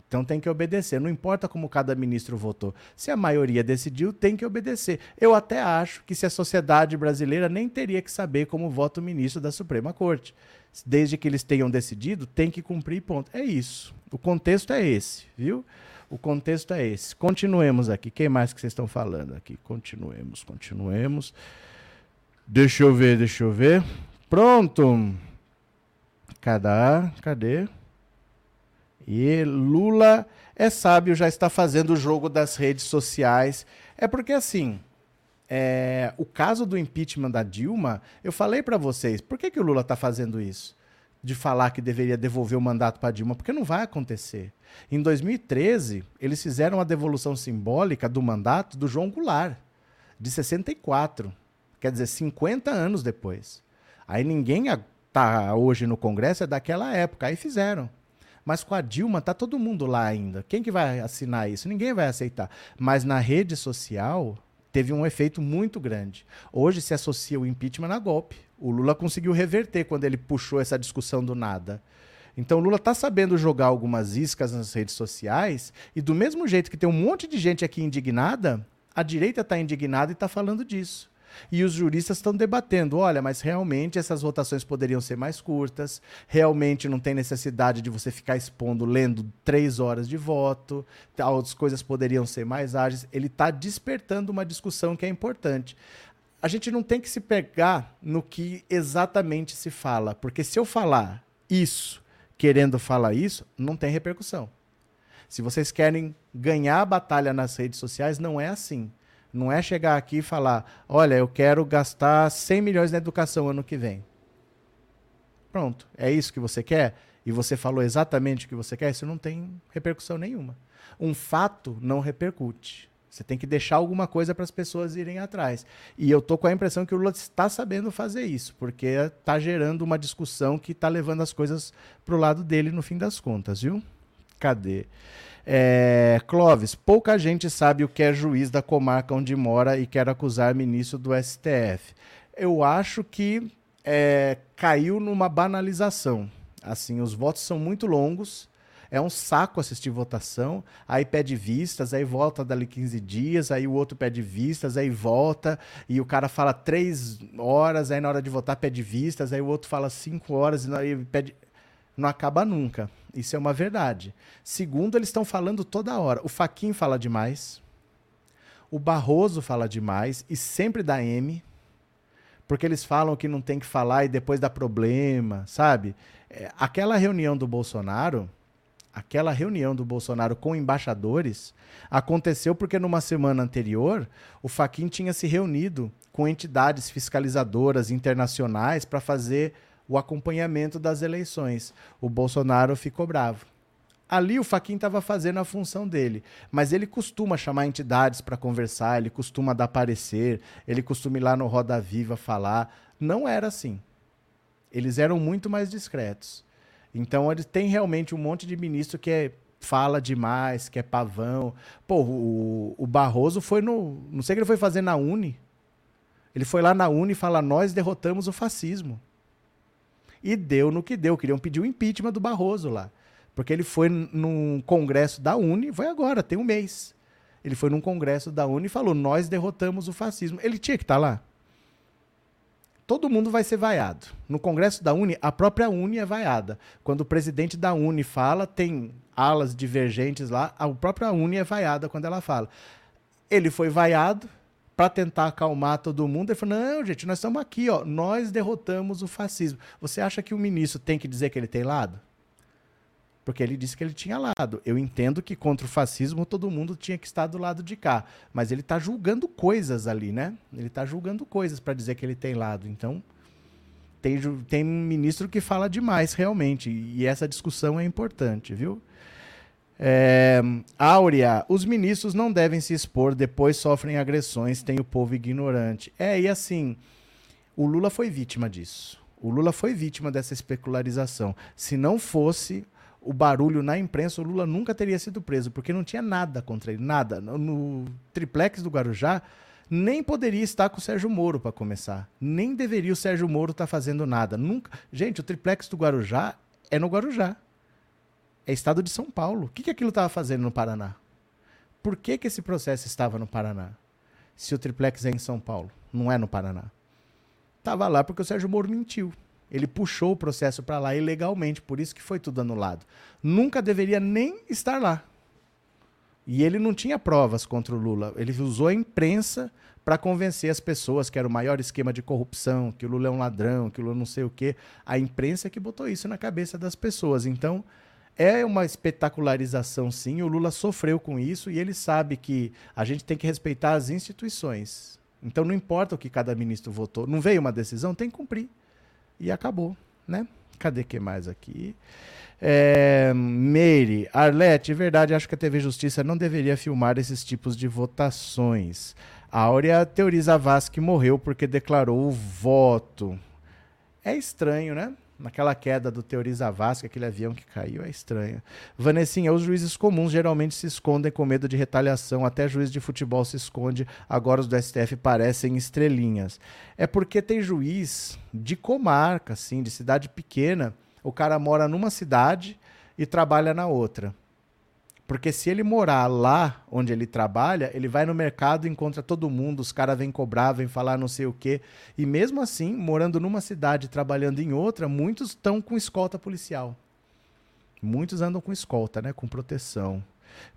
então tem que obedecer. Não importa como cada ministro votou. Se a maioria decidiu, tem que obedecer. Eu até acho que se a sociedade brasileira nem teria que saber como vota o ministro da Suprema Corte desde que eles tenham decidido, tem que cumprir ponto. É isso. O contexto é esse, viu? O contexto é esse. Continuemos aqui. Quem mais que vocês estão falando aqui? Continuemos, continuemos. Deixa eu ver, deixa eu ver. Pronto. Cadê? Cadê? E Lula é sábio, já está fazendo o jogo das redes sociais. É porque assim, é, o caso do impeachment da Dilma, eu falei para vocês, por que, que o Lula está fazendo isso? De falar que deveria devolver o mandato para Dilma, porque não vai acontecer. Em 2013, eles fizeram a devolução simbólica do mandato do João Goulart, de 64. Quer dizer, 50 anos depois. Aí ninguém está hoje no Congresso, é daquela época. Aí fizeram. Mas com a Dilma tá todo mundo lá ainda. Quem que vai assinar isso? Ninguém vai aceitar. Mas na rede social, teve um efeito muito grande. Hoje se associa o impeachment a golpe. O Lula conseguiu reverter quando ele puxou essa discussão do nada. Então Lula tá sabendo jogar algumas iscas nas redes sociais e do mesmo jeito que tem um monte de gente aqui indignada, a direita está indignada e está falando disso. E os juristas estão debatendo: olha, mas realmente essas votações poderiam ser mais curtas, realmente não tem necessidade de você ficar expondo, lendo três horas de voto, as coisas poderiam ser mais ágeis. Ele está despertando uma discussão que é importante. A gente não tem que se pegar no que exatamente se fala, porque se eu falar isso, querendo falar isso, não tem repercussão. Se vocês querem ganhar a batalha nas redes sociais, não é assim. Não é chegar aqui e falar: olha, eu quero gastar 100 milhões na educação ano que vem. Pronto, é isso que você quer? E você falou exatamente o que você quer? Isso não tem repercussão nenhuma. Um fato não repercute. Você tem que deixar alguma coisa para as pessoas irem atrás. E eu tô com a impressão que o Lula está sabendo fazer isso, porque está gerando uma discussão que está levando as coisas para o lado dele no fim das contas, viu? Cadê? É, Clóvis, pouca gente sabe o que é juiz da comarca onde mora e quer acusar ministro do STF. Eu acho que é, caiu numa banalização. Assim, os votos são muito longos, é um saco assistir votação, aí pede vistas, aí volta dali 15 dias, aí o outro pede vistas, aí volta, e o cara fala três horas, aí na hora de votar pede vistas, aí o outro fala cinco horas, e pede não acaba nunca. Isso é uma verdade. Segundo, eles estão falando toda hora. O Faquin fala demais. O Barroso fala demais e sempre dá M. Porque eles falam que não tem que falar e depois dá problema, sabe? É, aquela reunião do Bolsonaro, aquela reunião do Bolsonaro com embaixadores, aconteceu porque numa semana anterior o Faquin tinha se reunido com entidades fiscalizadoras internacionais para fazer o acompanhamento das eleições. O Bolsonaro ficou bravo. Ali o Faquin estava fazendo a função dele, mas ele costuma chamar entidades para conversar, ele costuma dar parecer, ele costuma ir lá no Roda Viva falar. Não era assim. Eles eram muito mais discretos. Então ele tem realmente um monte de ministro que é, fala demais, que é pavão. Pô, o, o Barroso foi no. Não sei o que ele foi fazer na Uni. Ele foi lá na Uni e fala: Nós derrotamos o fascismo. E deu no que deu. Queriam pedir o impeachment do Barroso lá. Porque ele foi num congresso da Uni, foi agora, tem um mês. Ele foi num congresso da Uni e falou: Nós derrotamos o fascismo. Ele tinha que estar tá lá. Todo mundo vai ser vaiado. No congresso da Uni, a própria Uni é vaiada. Quando o presidente da Uni fala, tem alas divergentes lá, a própria Uni é vaiada quando ela fala. Ele foi vaiado, para tentar acalmar todo mundo, ele falou: não, gente, nós estamos aqui, ó, nós derrotamos o fascismo. Você acha que o ministro tem que dizer que ele tem lado? Porque ele disse que ele tinha lado. Eu entendo que contra o fascismo todo mundo tinha que estar do lado de cá. Mas ele está julgando coisas ali, né? Ele está julgando coisas para dizer que ele tem lado. Então, tem, tem ministro que fala demais, realmente. E essa discussão é importante, viu? É, Áurea, os ministros não devem se expor, depois sofrem agressões, tem o povo ignorante. É, e assim, o Lula foi vítima disso. O Lula foi vítima dessa especularização. Se não fosse o barulho na imprensa, o Lula nunca teria sido preso, porque não tinha nada contra ele, nada. No, triplex do Guarujá, nem poderia estar com o Sérgio Moro para começar. Nem deveria o Sérgio Moro estar tá fazendo nada. Nunca. Gente, o triplex do Guarujá é no Guarujá é estado de São Paulo. O que, que aquilo estava fazendo no Paraná? Por que, que esse processo estava no Paraná? Se o triplex é em São Paulo, não é no Paraná. Estava lá porque o Sérgio Moro mentiu. Ele puxou o processo para lá ilegalmente, por isso que foi tudo anulado. Nunca deveria nem estar lá. E ele não tinha provas contra o Lula. Ele usou a imprensa para convencer as pessoas que era o maior esquema de corrupção, que o Lula é um ladrão, que o Lula não sei o quê. A imprensa é que botou isso na cabeça das pessoas. Então, é uma espetacularização, sim. O Lula sofreu com isso e ele sabe que a gente tem que respeitar as instituições. Então não importa o que cada ministro votou. Não veio uma decisão, tem que cumprir. E acabou, né? Cadê que mais aqui? É, Meire, Arlete, é verdade, acho que a TV Justiça não deveria filmar esses tipos de votações. A Áurea teoriza Vaz que morreu porque declarou o voto. É estranho, né? Naquela queda do Teoriza Vasco, aquele avião que caiu, é estranho. Vanessinha, os juízes comuns geralmente se escondem com medo de retaliação, até juiz de futebol se esconde, agora os do STF parecem estrelinhas. É porque tem juiz de comarca, assim, de cidade pequena, o cara mora numa cidade e trabalha na outra. Porque se ele morar lá onde ele trabalha, ele vai no mercado, encontra todo mundo, os caras vêm cobrar, vêm falar não sei o quê. E mesmo assim, morando numa cidade, trabalhando em outra, muitos estão com escolta policial. Muitos andam com escolta, né? Com proteção.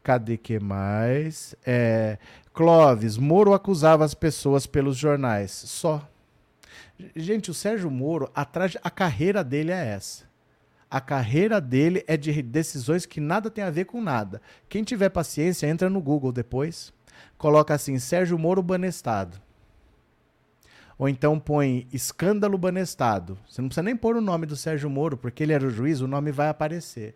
Cadê que mais? É, Clóvis, Moro acusava as pessoas pelos jornais. Só. Gente, o Sérgio Moro, atrás, a carreira dele é essa. A carreira dele é de decisões que nada tem a ver com nada. Quem tiver paciência, entra no Google depois, coloca assim: Sérgio Moro Banestado. Ou então põe escândalo Banestado. Você não precisa nem pôr o nome do Sérgio Moro, porque ele era o juiz, o nome vai aparecer.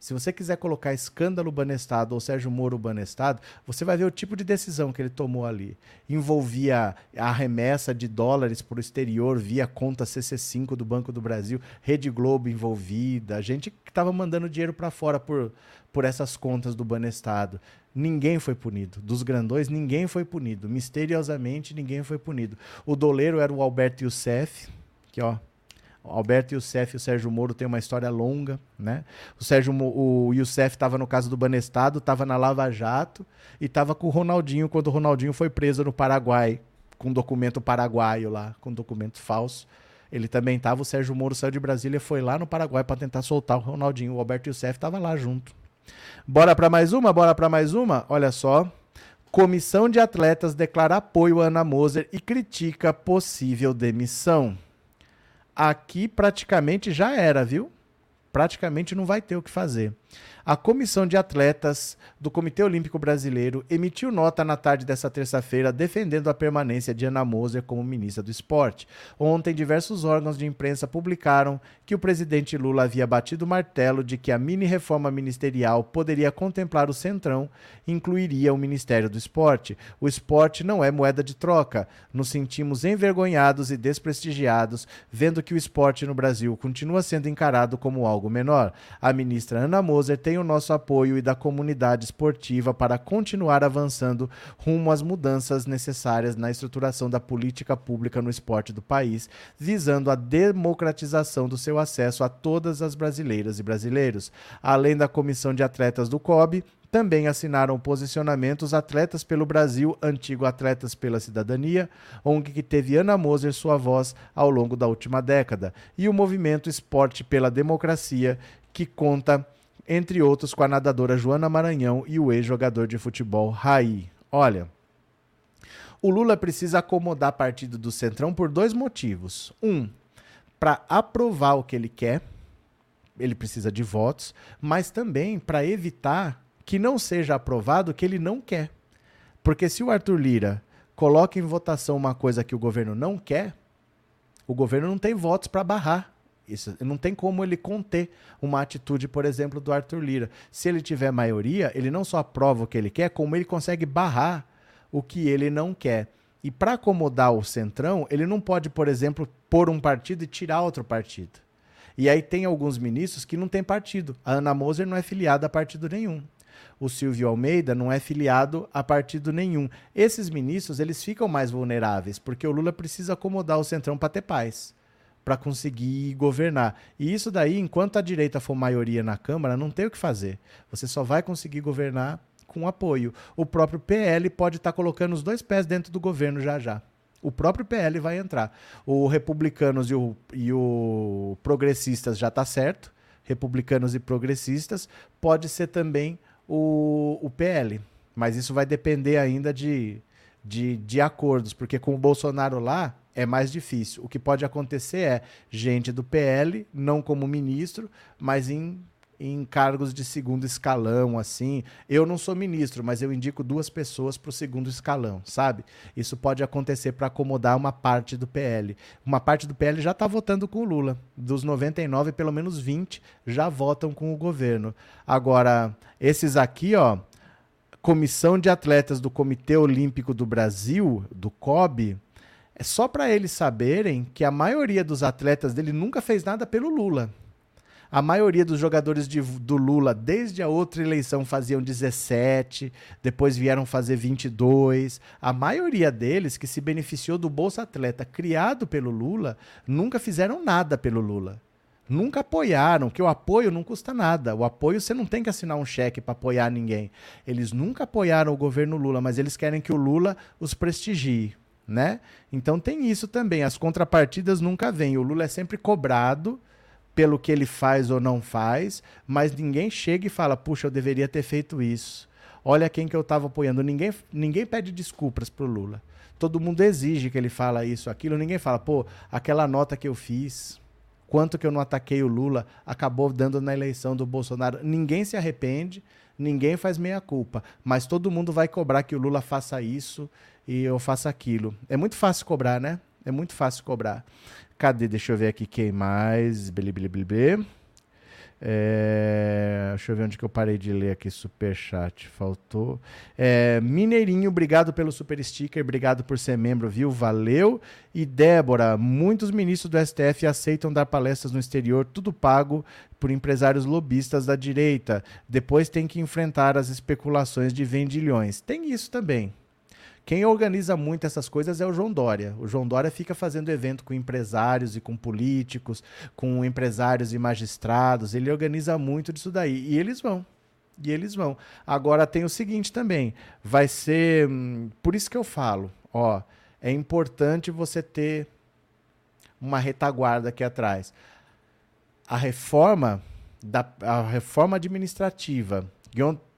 Se você quiser colocar escândalo Banestado ou Sérgio Moro Banestado, você vai ver o tipo de decisão que ele tomou ali. Envolvia a remessa de dólares para o exterior via conta CC5 do Banco do Brasil, Rede Globo envolvida, gente que estava mandando dinheiro para fora por, por essas contas do Banestado. Ninguém foi punido. Dos grandões, ninguém foi punido. Misteriosamente, ninguém foi punido. O doleiro era o Alberto Youssef, que ó, o Alberto Youssef e o Sérgio Moro têm uma história longa, né? O Sérgio o Youssef estava no caso do Banestado, estava na Lava Jato e estava com o Ronaldinho quando o Ronaldinho foi preso no Paraguai, com documento paraguaio lá, com documento falso. Ele também estava, o Sérgio Moro saiu de Brasília e foi lá no Paraguai para tentar soltar o Ronaldinho. O Alberto Youssef estava lá junto. Bora para mais uma? Bora para mais uma? Olha só. Comissão de atletas declara apoio a Ana Moser e critica possível demissão aqui praticamente já era, viu? Praticamente não vai ter o que fazer. A comissão de atletas do Comitê Olímpico Brasileiro emitiu nota na tarde dessa terça-feira defendendo a permanência de Ana Moser como ministra do esporte. Ontem, diversos órgãos de imprensa publicaram que o presidente Lula havia batido o martelo de que a mini-reforma ministerial poderia contemplar o Centrão e incluiria o Ministério do Esporte. O esporte não é moeda de troca. Nos sentimos envergonhados e desprestigiados vendo que o esporte no Brasil continua sendo encarado como algo menor. A ministra Ana Moser tem o nosso apoio e da comunidade esportiva para continuar avançando rumo às mudanças necessárias na estruturação da política pública no esporte do país, visando a democratização do seu acesso a todas as brasileiras e brasileiros. Além da comissão de atletas do COB, também assinaram posicionamentos Atletas pelo Brasil, antigo Atletas pela Cidadania, ONG que teve Ana Moser sua voz ao longo da última década, e o movimento Esporte pela Democracia, que conta entre outros com a nadadora Joana Maranhão e o ex-jogador de futebol Raí. Olha, o Lula precisa acomodar partido do Centrão por dois motivos. Um, para aprovar o que ele quer, ele precisa de votos, mas também para evitar que não seja aprovado o que ele não quer. Porque se o Arthur Lira coloca em votação uma coisa que o governo não quer, o governo não tem votos para barrar. Isso não tem como ele conter uma atitude, por exemplo, do Arthur Lira. Se ele tiver maioria, ele não só aprova o que ele quer, como ele consegue barrar o que ele não quer. E para acomodar o centrão, ele não pode, por exemplo, pôr um partido e tirar outro partido. E aí tem alguns ministros que não têm partido. A Ana Moser não é filiada a partido nenhum. O Silvio Almeida não é filiado a partido nenhum. Esses ministros, eles ficam mais vulneráveis, porque o Lula precisa acomodar o centrão para ter paz para conseguir governar. E isso daí, enquanto a direita for maioria na Câmara, não tem o que fazer. Você só vai conseguir governar com apoio. O próprio PL pode estar tá colocando os dois pés dentro do governo já já. O próprio PL vai entrar. O Republicanos e o, e o Progressistas já está certo. Republicanos e Progressistas. Pode ser também o, o PL. Mas isso vai depender ainda de, de, de acordos, porque com o Bolsonaro lá, é mais difícil. O que pode acontecer é gente do PL, não como ministro, mas em, em cargos de segundo escalão, assim. Eu não sou ministro, mas eu indico duas pessoas para o segundo escalão, sabe? Isso pode acontecer para acomodar uma parte do PL. Uma parte do PL já está votando com o Lula. Dos 99, pelo menos 20 já votam com o governo. Agora, esses aqui, ó. Comissão de Atletas do Comitê Olímpico do Brasil, do COB, é só para eles saberem que a maioria dos atletas dele nunca fez nada pelo Lula. A maioria dos jogadores de, do Lula, desde a outra eleição, faziam 17, depois vieram fazer 22. A maioria deles, que se beneficiou do Bolsa Atleta criado pelo Lula, nunca fizeram nada pelo Lula. Nunca apoiaram, que o apoio não custa nada. O apoio você não tem que assinar um cheque para apoiar ninguém. Eles nunca apoiaram o governo Lula, mas eles querem que o Lula os prestigie, né? Então tem isso também. As contrapartidas nunca vêm. O Lula é sempre cobrado pelo que ele faz ou não faz, mas ninguém chega e fala: "Puxa, eu deveria ter feito isso". Olha quem que eu estava apoiando. Ninguém, ninguém pede desculpas pro Lula. Todo mundo exige que ele fala isso, aquilo. Ninguém fala: "Pô, aquela nota que eu fiz, quanto que eu não ataquei o Lula, acabou dando na eleição do Bolsonaro. Ninguém se arrepende, ninguém faz meia culpa, mas todo mundo vai cobrar que o Lula faça isso e eu faça aquilo. É muito fácil cobrar, né? É muito fácil cobrar. Cadê? Deixa eu ver aqui quem mais. Bili, bili. É, deixa eu ver onde que eu parei de ler aqui, superchat, faltou. É, Mineirinho, obrigado pelo super sticker, obrigado por ser membro, viu? Valeu. E Débora, muitos ministros do STF aceitam dar palestras no exterior, tudo pago por empresários lobistas da direita. Depois tem que enfrentar as especulações de vendilhões. Tem isso também. Quem organiza muito essas coisas é o João Dória. O João Dória fica fazendo evento com empresários e com políticos, com empresários e magistrados. Ele organiza muito disso daí. E eles vão. E eles vão. Agora tem o seguinte também. Vai ser. Hum, por isso que eu falo, ó. É importante você ter uma retaguarda aqui atrás. A reforma da a reforma administrativa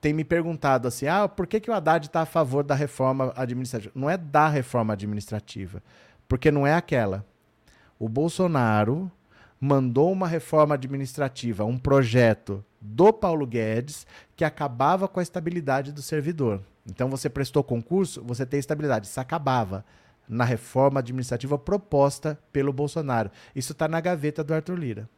tem me perguntado assim: ah, por que, que o Haddad está a favor da reforma administrativa? Não é da reforma administrativa, porque não é aquela. O Bolsonaro mandou uma reforma administrativa, um projeto do Paulo Guedes que acabava com a estabilidade do servidor. Então você prestou concurso, você tem estabilidade. Isso acabava na reforma administrativa proposta pelo Bolsonaro. Isso está na gaveta do Arthur Lira.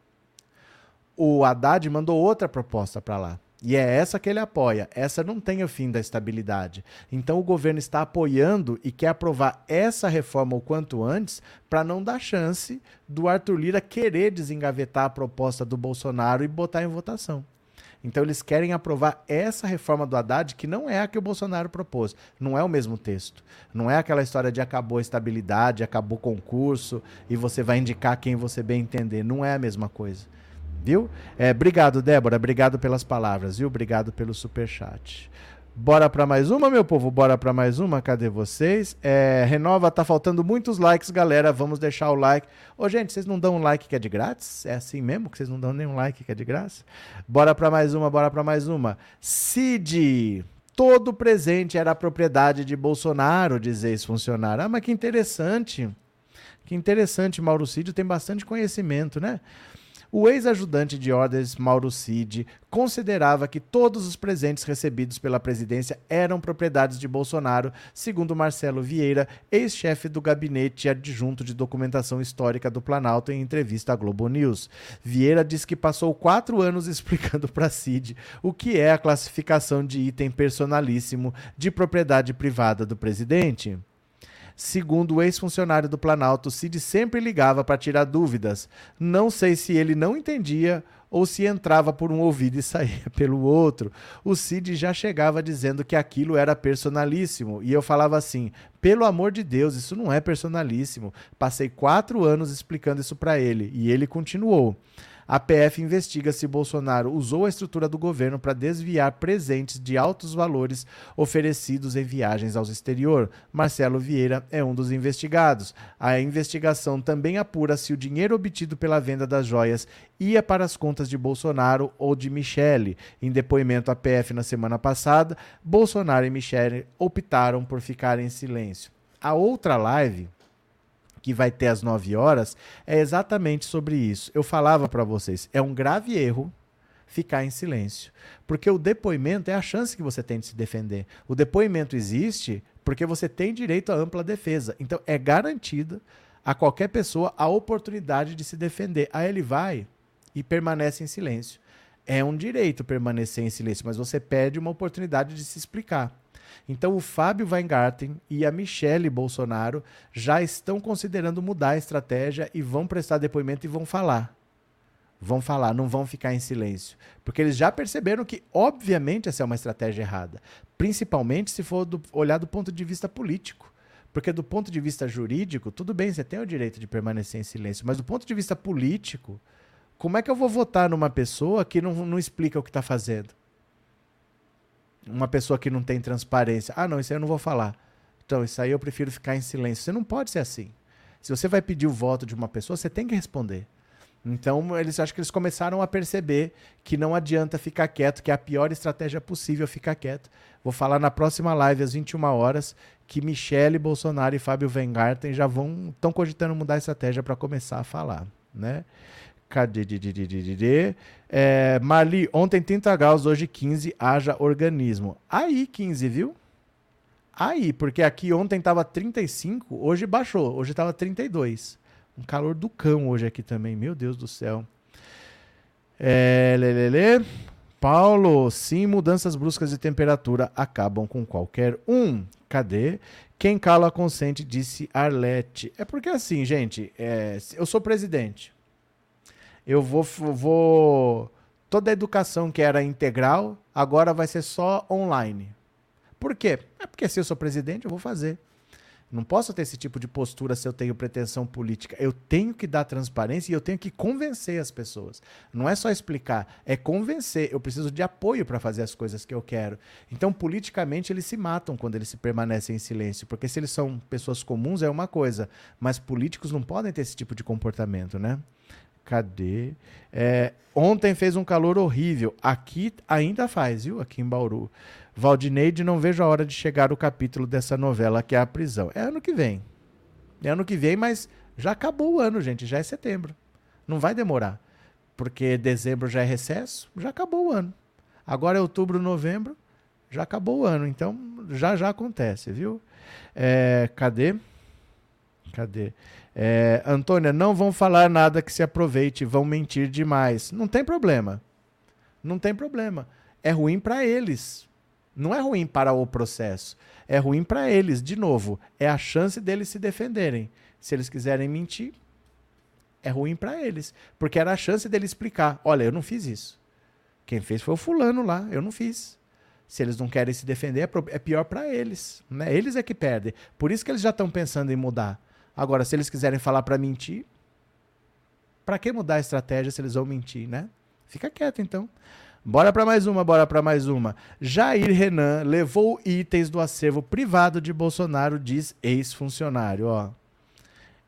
O Haddad mandou outra proposta para lá. E é essa que ele apoia. Essa não tem o fim da estabilidade. Então o governo está apoiando e quer aprovar essa reforma o quanto antes para não dar chance do Arthur Lira querer desengavetar a proposta do Bolsonaro e botar em votação. Então eles querem aprovar essa reforma do Haddad, que não é a que o Bolsonaro propôs. Não é o mesmo texto. Não é aquela história de acabou a estabilidade, acabou o concurso e você vai indicar quem você bem entender. Não é a mesma coisa viu? É, obrigado, Débora, obrigado pelas palavras, viu? Obrigado pelo super chat. Bora para mais uma, meu povo? Bora para mais uma? Cadê vocês? É, renova, tá faltando muitos likes, galera. Vamos deixar o like. Ô, gente, vocês não dão um like que é de grátis? É assim mesmo que vocês não dão nenhum like que é de graça? Bora para mais uma, bora para mais uma. Cid, todo presente era propriedade de Bolsonaro, diz ex-funcionário. Ah, mas que interessante. Que interessante, Mauro Cid tem bastante conhecimento, né? O ex-ajudante de ordens Mauro Cid considerava que todos os presentes recebidos pela presidência eram propriedades de Bolsonaro, segundo Marcelo Vieira, ex-chefe do gabinete adjunto de documentação histórica do Planalto, em entrevista à Globo News. Vieira diz que passou quatro anos explicando para Cid o que é a classificação de item personalíssimo de propriedade privada do presidente. Segundo o ex-funcionário do Planalto, Cid sempre ligava para tirar dúvidas. Não sei se ele não entendia ou se entrava por um ouvido e saía pelo outro. O Cid já chegava dizendo que aquilo era personalíssimo. E eu falava assim: pelo amor de Deus, isso não é personalíssimo. Passei quatro anos explicando isso para ele. E ele continuou. A PF investiga se Bolsonaro usou a estrutura do governo para desviar presentes de altos valores oferecidos em viagens ao exterior. Marcelo Vieira é um dos investigados. A investigação também apura se o dinheiro obtido pela venda das joias ia para as contas de Bolsonaro ou de Michele. Em depoimento à PF na semana passada, Bolsonaro e Michele optaram por ficar em silêncio. A outra live que vai ter às 9 horas, é exatamente sobre isso. Eu falava para vocês, é um grave erro ficar em silêncio, porque o depoimento é a chance que você tem de se defender. O depoimento existe porque você tem direito à ampla defesa. Então é garantida a qualquer pessoa a oportunidade de se defender. Aí ele vai e permanece em silêncio. É um direito permanecer em silêncio, mas você perde uma oportunidade de se explicar. Então o Fábio Weingarten e a Michele Bolsonaro já estão considerando mudar a estratégia e vão prestar depoimento e vão falar. Vão falar, não vão ficar em silêncio. Porque eles já perceberam que, obviamente, essa é uma estratégia errada. Principalmente se for do, olhar do ponto de vista político. Porque do ponto de vista jurídico, tudo bem, você tem o direito de permanecer em silêncio, mas do ponto de vista político, Como é que eu vou votar numa pessoa que não, não explica o que está fazendo? Uma pessoa que não tem transparência. Ah, não, isso aí eu não vou falar. Então, isso aí eu prefiro ficar em silêncio. Você não pode ser assim. Se você vai pedir o voto de uma pessoa, você tem que responder. Então, eles acho que eles começaram a perceber que não adianta ficar quieto, que é a pior estratégia possível ficar quieto. Vou falar na próxima live às 21 horas que Michele Bolsonaro e Fábio Weingarten já vão estão cogitando mudar a estratégia para começar a falar, né? Cadê? É, Marli, ontem 30 graus, hoje 15, haja organismo. Aí 15, viu? Aí, porque aqui ontem tava 35, hoje baixou, hoje tava 32. Um calor do cão hoje aqui também, meu Deus do céu. É, lelele. Paulo, sim, mudanças bruscas de temperatura acabam com qualquer um. Cadê? Quem cala consente, disse Arlete. É porque assim, gente, é, eu sou presidente. Eu vou, vou. Toda a educação que era integral, agora vai ser só online. Por quê? É porque se eu sou presidente, eu vou fazer. Não posso ter esse tipo de postura se eu tenho pretensão política. Eu tenho que dar transparência e eu tenho que convencer as pessoas. Não é só explicar, é convencer. Eu preciso de apoio para fazer as coisas que eu quero. Então, politicamente, eles se matam quando eles se permanecem em silêncio, porque se eles são pessoas comuns é uma coisa, mas políticos não podem ter esse tipo de comportamento, né? Cadê? É, ontem fez um calor horrível. Aqui ainda faz, viu? Aqui em Bauru. Valdineide, não vejo a hora de chegar o capítulo dessa novela que é a prisão. É ano que vem. É ano que vem, mas já acabou o ano, gente. Já é setembro. Não vai demorar. Porque dezembro já é recesso, já acabou o ano. Agora é outubro, novembro, já acabou o ano. Então, já já acontece, viu? É, cadê? Cadê? É, Antônia, não vão falar nada que se aproveite, vão mentir demais. Não tem problema. Não tem problema. É ruim para eles. Não é ruim para o processo. É ruim para eles. De novo, é a chance deles se defenderem. Se eles quiserem mentir, é ruim para eles. Porque era a chance dele explicar: olha, eu não fiz isso. Quem fez foi o fulano lá, eu não fiz. Se eles não querem se defender, é, é pior para eles. Né? Eles é que perdem. Por isso que eles já estão pensando em mudar. Agora, se eles quiserem falar para mentir, para que mudar a estratégia se eles vão mentir, né? Fica quieto então. Bora para mais uma, bora para mais uma. Jair Renan levou itens do acervo privado de Bolsonaro, diz ex-funcionário, ó.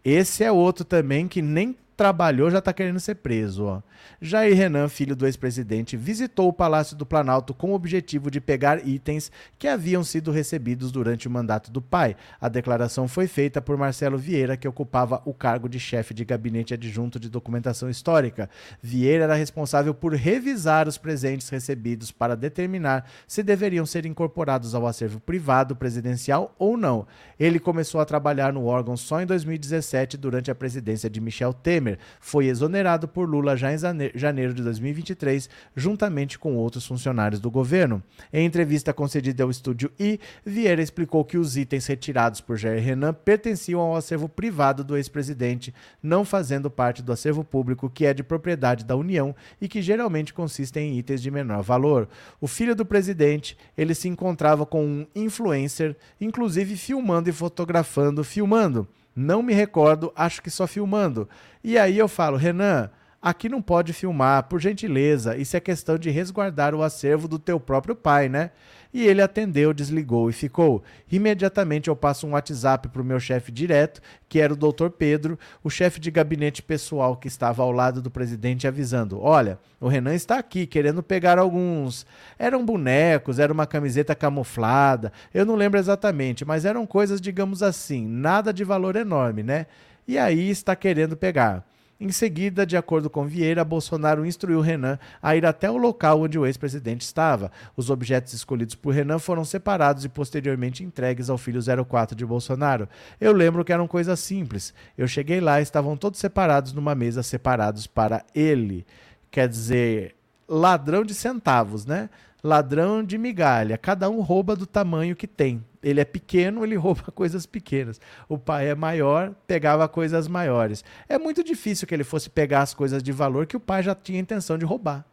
Esse é outro também que nem trabalhou já está querendo ser preso. Ó. Jair Renan, filho do ex-presidente, visitou o Palácio do Planalto com o objetivo de pegar itens que haviam sido recebidos durante o mandato do pai. A declaração foi feita por Marcelo Vieira, que ocupava o cargo de chefe de gabinete adjunto de documentação histórica. Vieira era responsável por revisar os presentes recebidos para determinar se deveriam ser incorporados ao acervo privado presidencial ou não. Ele começou a trabalhar no órgão só em 2017, durante a presidência de Michel Temer Temer foi exonerado por Lula já em janeiro de 2023, juntamente com outros funcionários do governo. Em entrevista concedida ao estúdio I, Vieira explicou que os itens retirados por Jair Renan pertenciam ao acervo privado do ex-presidente, não fazendo parte do acervo público que é de propriedade da União e que geralmente consistem em itens de menor valor. O filho do presidente, ele se encontrava com um influencer, inclusive filmando e fotografando, filmando. Não me recordo, acho que só filmando. E aí eu falo, Renan, aqui não pode filmar, por gentileza. Isso é questão de resguardar o acervo do teu próprio pai, né? E ele atendeu, desligou e ficou. Imediatamente eu passo um WhatsApp para o meu chefe direto, que era o doutor Pedro, o chefe de gabinete pessoal que estava ao lado do presidente, avisando: Olha, o Renan está aqui querendo pegar alguns. Eram bonecos, era uma camiseta camuflada, eu não lembro exatamente, mas eram coisas, digamos assim, nada de valor enorme, né? E aí está querendo pegar. Em seguida, de acordo com Vieira, Bolsonaro instruiu Renan a ir até o local onde o ex-presidente estava. Os objetos escolhidos por Renan foram separados e posteriormente entregues ao filho 04 de Bolsonaro. Eu lembro que eram coisas simples. Eu cheguei lá estavam todos separados numa mesa, separados para ele. Quer dizer, ladrão de centavos, né? Ladrão de migalha. Cada um rouba do tamanho que tem. Ele é pequeno, ele rouba coisas pequenas. O pai é maior, pegava coisas maiores. É muito difícil que ele fosse pegar as coisas de valor que o pai já tinha intenção de roubar.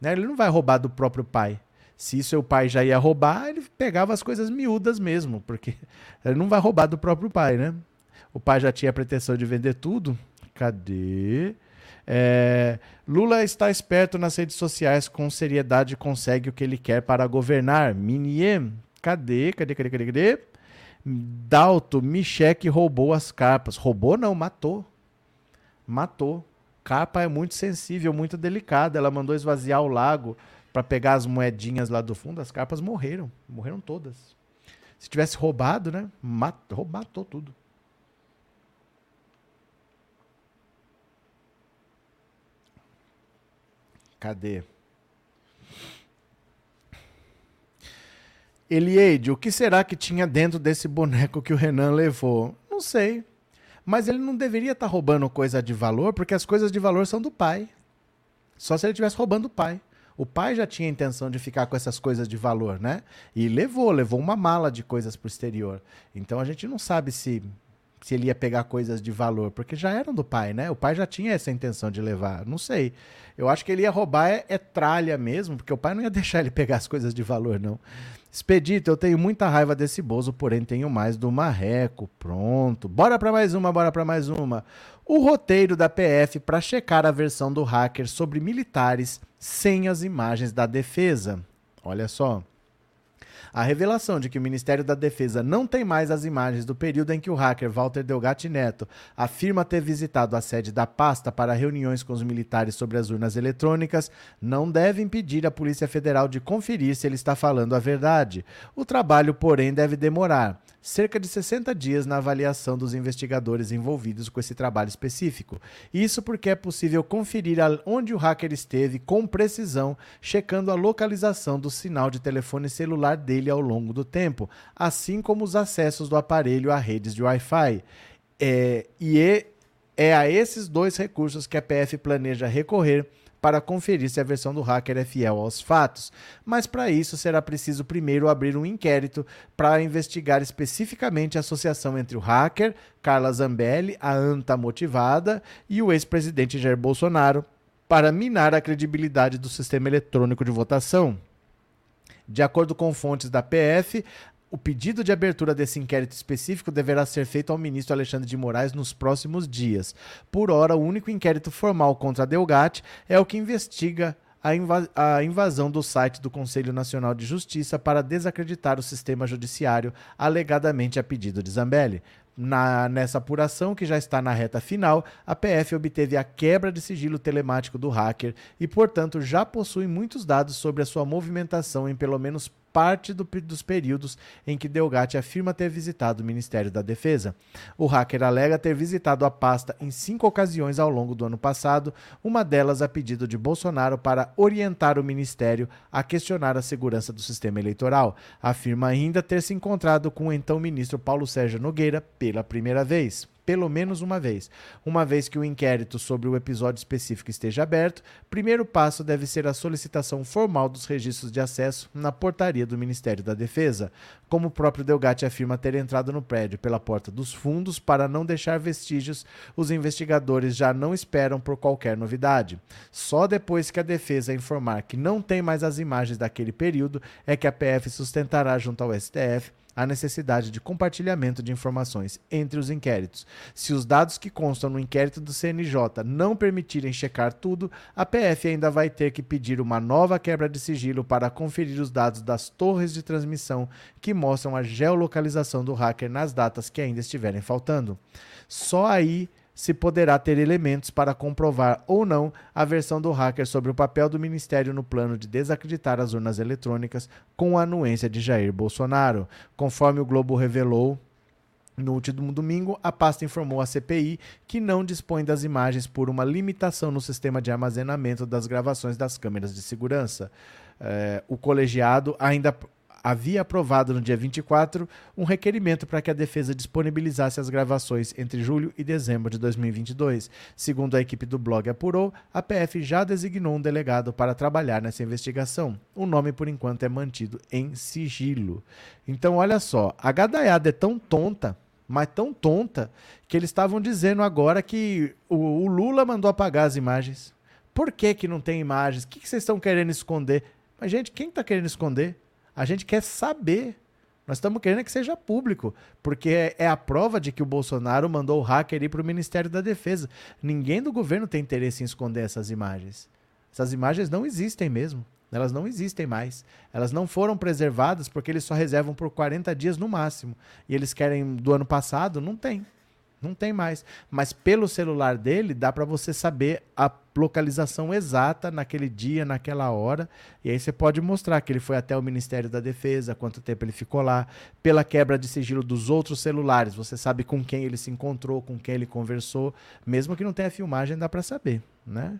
Né? Ele não vai roubar do próprio pai. Se seu pai já ia roubar, ele pegava as coisas miúdas mesmo, porque ele não vai roubar do próprio pai, né? O pai já tinha a pretensão de vender tudo. Cadê? É, Lula está esperto nas redes sociais, com seriedade consegue o que ele quer para governar. Miniem, cadê, cadê, cadê, cadê, cadê? Dalto, Michek roubou as carpas. Roubou não, matou. Matou. Capa é muito sensível, muito delicada. Ela mandou esvaziar o lago para pegar as moedinhas lá do fundo. As carpas morreram. Morreram todas. Se tivesse roubado, né? Matou, matou tudo. Cadê? Elieide, o que será que tinha dentro desse boneco que o Renan levou? Não sei. Mas ele não deveria estar tá roubando coisa de valor, porque as coisas de valor são do pai. Só se ele estivesse roubando o pai. O pai já tinha a intenção de ficar com essas coisas de valor, né? E levou, levou uma mala de coisas para o exterior. Então a gente não sabe se se ele ia pegar coisas de valor, porque já eram do pai, né? O pai já tinha essa intenção de levar, não sei. Eu acho que ele ia roubar é, é tralha mesmo, porque o pai não ia deixar ele pegar as coisas de valor, não. Expedito, eu tenho muita raiva desse Bozo, porém tenho mais do Marreco. Pronto. Bora para mais uma, bora para mais uma. O roteiro da PF para checar a versão do hacker sobre militares sem as imagens da defesa. Olha só. A revelação de que o Ministério da Defesa não tem mais as imagens do período em que o hacker Walter Delgatti Neto afirma ter visitado a sede da pasta para reuniões com os militares sobre as urnas eletrônicas não deve impedir a Polícia Federal de conferir se ele está falando a verdade. O trabalho, porém, deve demorar cerca de 60 dias na avaliação dos investigadores envolvidos com esse trabalho específico. Isso porque é possível conferir onde o hacker esteve com precisão, checando a localização do sinal de telefone celular dele ao longo do tempo, assim como os acessos do aparelho a redes de Wi-Fi. É, e é, é a esses dois recursos que a PF planeja recorrer para conferir se a versão do hacker é fiel aos fatos, mas para isso será preciso primeiro abrir um inquérito para investigar especificamente a associação entre o hacker, Carla Zambelli, a anta motivada e o ex-presidente Jair Bolsonaro para minar a credibilidade do sistema eletrônico de votação. De acordo com fontes da PF, o pedido de abertura desse inquérito específico deverá ser feito ao ministro Alexandre de Moraes nos próximos dias. Por hora, o único inquérito formal contra a Delgatti é o que investiga a, inva a, invasão do site do Conselho Nacional de Justiça para desacreditar o sistema judiciário, alegadamente a pedido de Zambelli. Na, nessa apuração, que já está na reta final, a PF obteve a quebra de sigilo telemático do hacker e, portanto, já possui muitos dados sobre a sua movimentação em pelo menos parte do, dos períodos em que Delgatti afirma ter visitado o Ministério da Defesa. O hacker alega ter visitado a pasta em cinco ocasiões ao longo do ano passado, uma delas a pedido de Bolsonaro para orientar o Ministério a questionar a segurança do sistema eleitoral. Afirma ainda ter se encontrado com o então ministro Paulo Sérgio Nogueira pela primeira vez pelo menos uma vez. Uma vez que o inquérito sobre o episódio específico esteja aberto, primeiro passo deve ser a solicitação formal dos registros de acesso na portaria do Ministério da Defesa. Como o próprio Delgatti afirma ter entrado no prédio pela porta dos fundos para não deixar vestígios, os investigadores já não esperam por qualquer novidade. Só depois que a defesa informar que não tem mais as imagens daquele período é que a PF sustentará junto ao STF a necessidade de compartilhamento de informações entre os inquéritos. Se os dados que constam no inquérito do CNJ não permitirem checar tudo, a PF ainda vai ter que pedir uma nova quebra de sigilo para conferir os dados das torres de transmissão que mostram a geolocalização do hacker nas datas que ainda estiverem faltando. Só aí se poderá ter elementos para comprovar ou não a versão do hacker sobre o papel do Ministério no plano de desacreditar as urnas eletrônicas com a anuência de Jair Bolsonaro. Conforme o Globo revelou, no último domingo, a pasta informou à CPI que não dispõe das imagens por uma limitação no sistema de armazenamento das gravações das câmeras de segurança. É, o colegiado ainda havia aprovado no dia 24 um requerimento para que a defesa disponibilizasse as gravações entre julho e dezembro de 2022. Segundo a equipe do blog apurou, a PF já designou um delegado para trabalhar nessa investigação. O nome, por enquanto, é mantido em sigilo. Então, olha só, a gadaiada é tão tonta mas tão tonta que eles estavam dizendo agora que o, o, Lula mandou apagar as imagens. Por que, que não tem imagens? O que, que vocês estão querendo esconder? Mas, gente, quem está querendo esconder? A gente quer saber. Nós estamos querendo que seja público, porque é, é a prova de que o Bolsonaro mandou o hacker ir para o Ministério da Defesa. Ninguém do governo tem interesse em esconder essas imagens. Essas imagens não existem mesmo. Elas não existem mais. Elas não foram preservadas porque eles só reservam por 40 dias no máximo. E eles querem do ano passado? Não tem. Não tem mais. Mas pelo celular dele, dá para você saber a localização exata naquele dia, naquela hora. E aí você pode mostrar que ele foi até o Ministério da Defesa, quanto tempo ele ficou lá. Pela quebra de sigilo dos outros celulares, você sabe com quem ele se encontrou, com quem ele conversou. Mesmo que não tenha filmagem, dá para saber, né?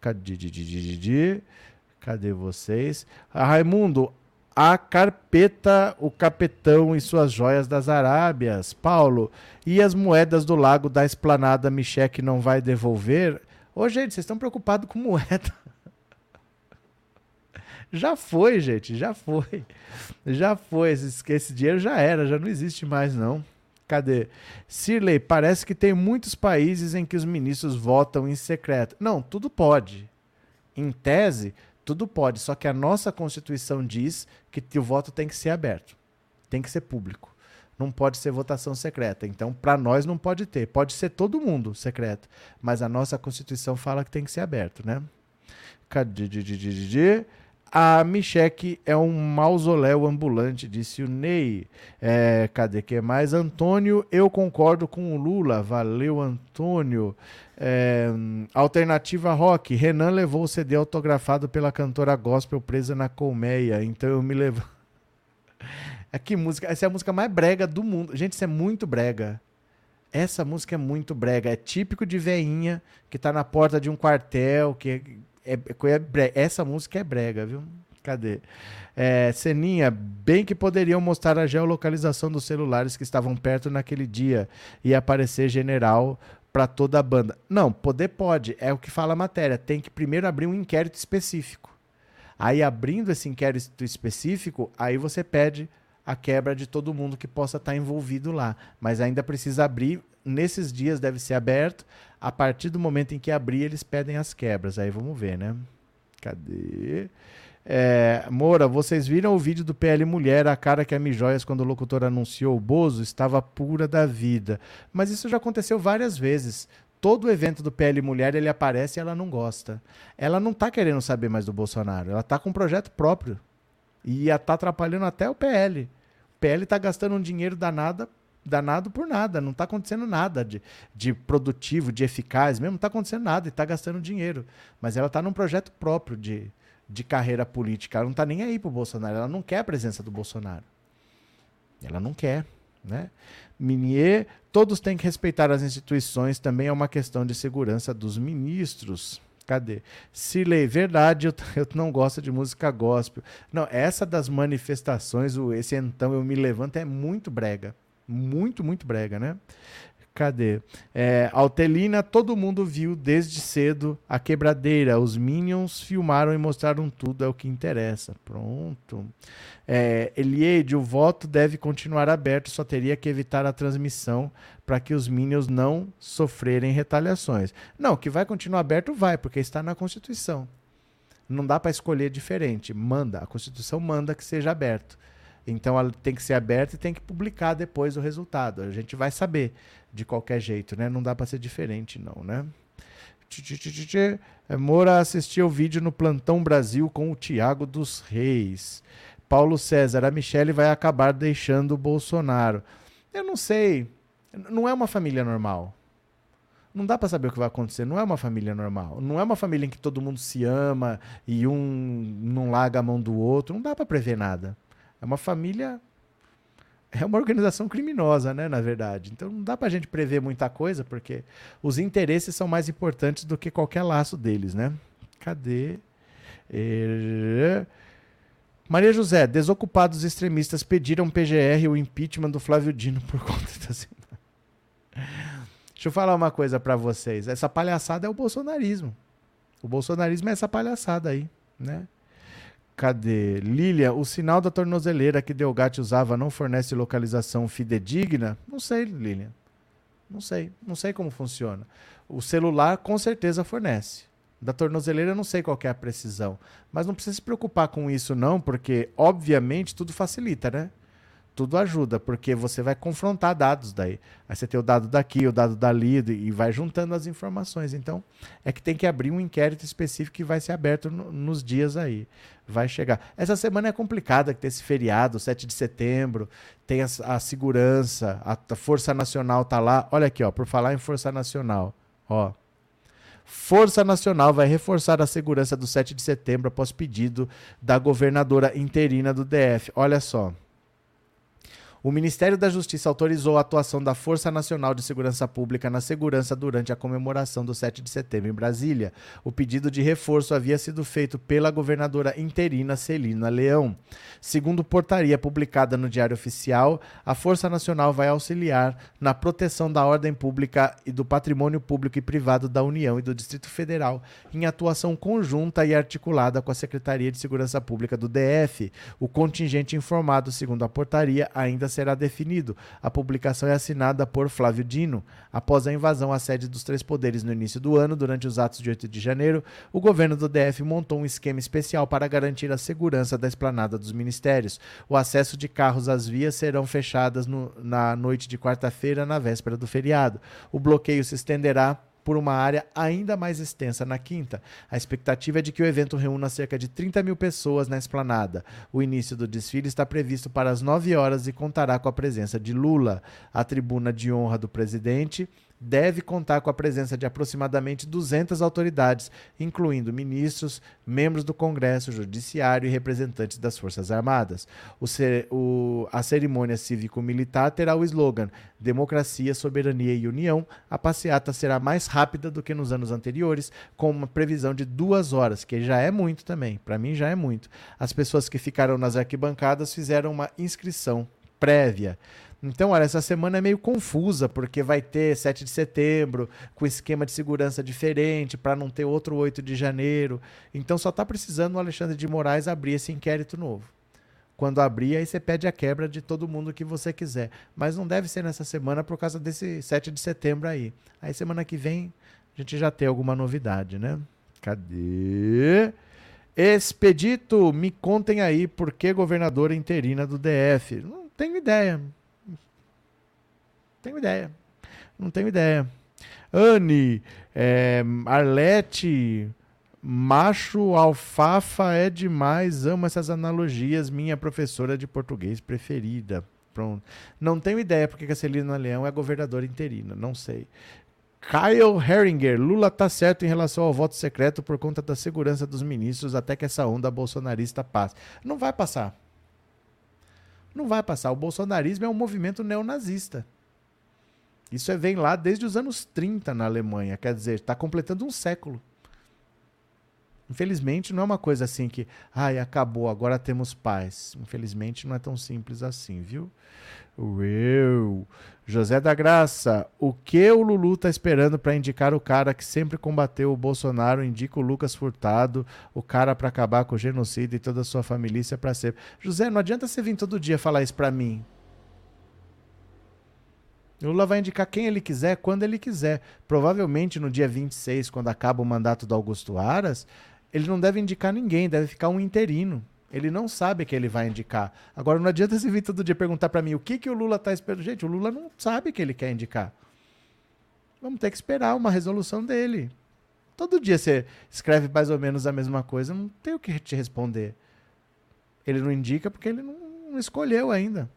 Cadê, cadê vocês? Ah, Raimundo, a carpeta, o capetão e suas joias das Arábias. Paulo, e as moedas do lago da esplanada Micheque não vai devolver? Ô, gente, vocês estão preocupados com moeda. já foi, gente, já foi. Já foi. Esse, esse dinheiro já era, já não existe mais, não. Cadê? Sirley, parece que tem muitos países em que os ministros votam em secreto. Não, tudo pode. Em tese, tudo pode, só que a nossa Constituição diz que o voto tem que ser aberto, tem que ser público. Não pode ser votação secreta. Então, para nós não pode ter. Pode ser todo mundo secreto, mas a nossa Constituição fala que tem que ser aberto, né? Cadê? A Micheque é um mausoléu ambulante, disse o Ney. É, cadê que mais? Antônio, eu concordo com o Lula. Valeu, Antônio. É, alternativa Rock. Renan levou o CD autografado pela cantora gospel presa na colmeia. Então eu me levo. É que música. Essa é a música mais brega do mundo. Gente, isso é muito brega. Essa música é muito brega. É típico de veinha que tá na porta de um quartel, que é, é, essa música é brega, viu? Cadê? É, Seninha, bem que poderiam mostrar a geolocalização dos celulares que estavam perto naquele dia e aparecer general para toda a banda. Não, poder pode, é o que fala a matéria. Tem que primeiro abrir um inquérito específico. Aí, abrindo esse inquérito específico, aí você pede a quebra de todo mundo que possa estar tá envolvido lá. Mas ainda precisa abrir, nesses dias deve ser aberto. A partir do momento em que abrir, eles pedem as quebras. Aí vamos ver, né? Cadê? É, Moura, vocês viram o vídeo do PL Mulher, a cara que a Mijóias, quando o locutor anunciou o Bozo, estava pura da vida. Mas isso já aconteceu várias vezes. Todo evento do PL Mulher, ele aparece e ela não gosta. Ela não está querendo saber mais do Bolsonaro. Ela está com um projeto próprio. E está atrapalhando até o PL. O PL está gastando um dinheiro danado danado por nada. Não está acontecendo nada de, de produtivo, de eficaz mesmo. Não está acontecendo nada e está gastando dinheiro. Mas ela está num projeto próprio de, de carreira política. Ela não está nem aí para o Bolsonaro. Ela não quer a presença do Bolsonaro. Ela não quer. Né? Minier, todos têm que respeitar as instituições. Também é uma questão de segurança dos ministros. Cadê? Silei, verdade, eu, eu não gosto de música gospel. Não, essa das manifestações, o, esse então eu me levanto é muito brega. Muito, muito brega, né? Cadê? É, Altelina, todo mundo viu desde cedo a quebradeira. Os Minions filmaram e mostraram tudo, é o que interessa. Pronto. É, Eliade, o voto deve continuar aberto, só teria que evitar a transmissão para que os Minions não sofrerem retaliações. Não, que vai continuar aberto, vai, porque está na Constituição. Não dá para escolher diferente. Manda, a Constituição manda que seja aberto. Então ela tem que ser aberta e tem que publicar depois o resultado. A gente vai saber de qualquer jeito, né? Não dá para ser diferente, não, né? É, Moura assistiu o vídeo no Plantão Brasil com o Tiago dos Reis. Paulo César, a Michelle vai acabar deixando o Bolsonaro. Eu não sei. Não é uma família normal. Não dá para saber o que vai acontecer. Não é uma família normal. Não é uma família em que todo mundo se ama e um não larga a mão do outro. Não dá para prever nada. É uma família. É uma organização criminosa, né? Na verdade. Então não dá pra gente prever muita coisa, porque os interesses são mais importantes do que qualquer laço deles, né? Cadê? Maria José, desocupados extremistas pediram PGR o impeachment do Flávio Dino por conta das. Deixa eu falar uma coisa para vocês. Essa palhaçada é o bolsonarismo. O bolsonarismo é essa palhaçada aí, né? Cadê? Lilia, o sinal da tornozeleira que Delgatti usava não fornece localização fidedigna? Não sei, Lilia. Não sei. Não sei como funciona. O celular com certeza fornece. Da tornozeleira eu não sei qual é a precisão. Mas não precisa se preocupar com isso, não, porque, obviamente, tudo facilita, né? Tudo ajuda, porque você vai confrontar dados daí. Aí você tem o dado daqui, o dado dali, e vai juntando as informações. Então, é que tem que abrir um inquérito específico que vai ser aberto no, nos dias aí. Vai chegar. Essa semana é complicada, que tem esse feriado, 7 de setembro, tem a, a segurança, a, a Força Nacional tá lá. Olha aqui, ó, por falar em Força Nacional, ó. Força Nacional vai reforçar a segurança do 7 de setembro após pedido da governadora interina do DF. Olha só. O Ministério da Justiça autorizou a atuação da Força Nacional de Segurança Pública na segurança durante a comemoração do 7 de setembro em Brasília. O pedido de reforço havia sido feito pela governadora interina Celina Leão. Segundo portaria publicada no Diário Oficial, a Força Nacional vai auxiliar na proteção da ordem pública e do patrimônio público e privado da União e do Distrito Federal, em atuação conjunta e articulada com a Secretaria de Segurança Pública do DF. O contingente informado, segundo a portaria, ainda será definido. A publicação é assinada por Flávio Dino. Após a invasão à sede dos três poderes no início do ano, durante os atos de 8 de janeiro, o governo do DF montou um esquema especial para garantir a segurança da esplanada dos ministérios. O acesso de carros às vias serão fechadas no, na noite de quarta-feira, na véspera do feriado. O bloqueio se estenderá por uma área ainda mais extensa na quinta. A expectativa é de que o evento reúna cerca de 30 mil pessoas na esplanada. O início do desfile está previsto para as 9 horas e contará com a presença de Lula. A tribuna de honra do presidente deve contar com a presença de aproximadamente 200 autoridades, incluindo ministros, membros do Congresso, Judiciário e representantes das Forças Armadas. O, o, a cerimônia cívico-militar terá o slogan Democracia, Soberania e União. A passeata será mais rápida do que nos anos anteriores, com uma previsão de duas horas, que já é muito também. Para mim, já é muito. As pessoas que ficaram nas arquibancadas fizeram uma inscrição prévia. Então, olha, essa semana é meio confusa, porque vai ter 7 de setembro, com esquema de segurança diferente, para não ter outro 8 de janeiro. Então, só está precisando o Alexandre de Moraes abrir esse inquérito novo. Quando abrir, aí você pede a quebra de todo mundo que você quiser. Mas não deve ser nessa semana por causa desse 7 de setembro aí. Aí, semana que vem, a gente já tem alguma novidade, né? Cadê? Expedito, me contem aí por que governadora interina do DF. Não tenho ideia tenho ideia. Não tenho ideia. Anne, é, Arlete, macho alfafa é demais. Amo essas analogias. Minha professora de português preferida. Pronto. Não tenho ideia porque a Celina Leão é governadora interina. Não sei. Kyle Herringer, Lula tá certo em relação ao voto secreto por conta da segurança dos ministros até que essa onda bolsonarista passe. Não vai passar. Não vai passar. O bolsonarismo é um movimento neonazista. Isso é, vem lá desde os anos 30 na Alemanha, quer dizer, está completando um século. Infelizmente, não é uma coisa assim que, ai, acabou, agora temos paz. Infelizmente, não é tão simples assim, viu? Eu. José da Graça, o que o Lulu está esperando para indicar o cara que sempre combateu o Bolsonaro? Indica o Lucas Furtado, o cara para acabar com o genocídio e toda a sua família para sempre. José, não adianta você vir todo dia falar isso para mim. Lula vai indicar quem ele quiser, quando ele quiser. Provavelmente no dia 26, quando acaba o mandato do Augusto Aras, ele não deve indicar ninguém, deve ficar um interino. Ele não sabe que ele vai indicar. Agora não adianta você vir todo dia perguntar para mim o que, que o Lula está esperando. Gente, o Lula não sabe que ele quer indicar. Vamos ter que esperar uma resolução dele. Todo dia você escreve mais ou menos a mesma coisa, não tem o que te responder. Ele não indica porque ele não escolheu ainda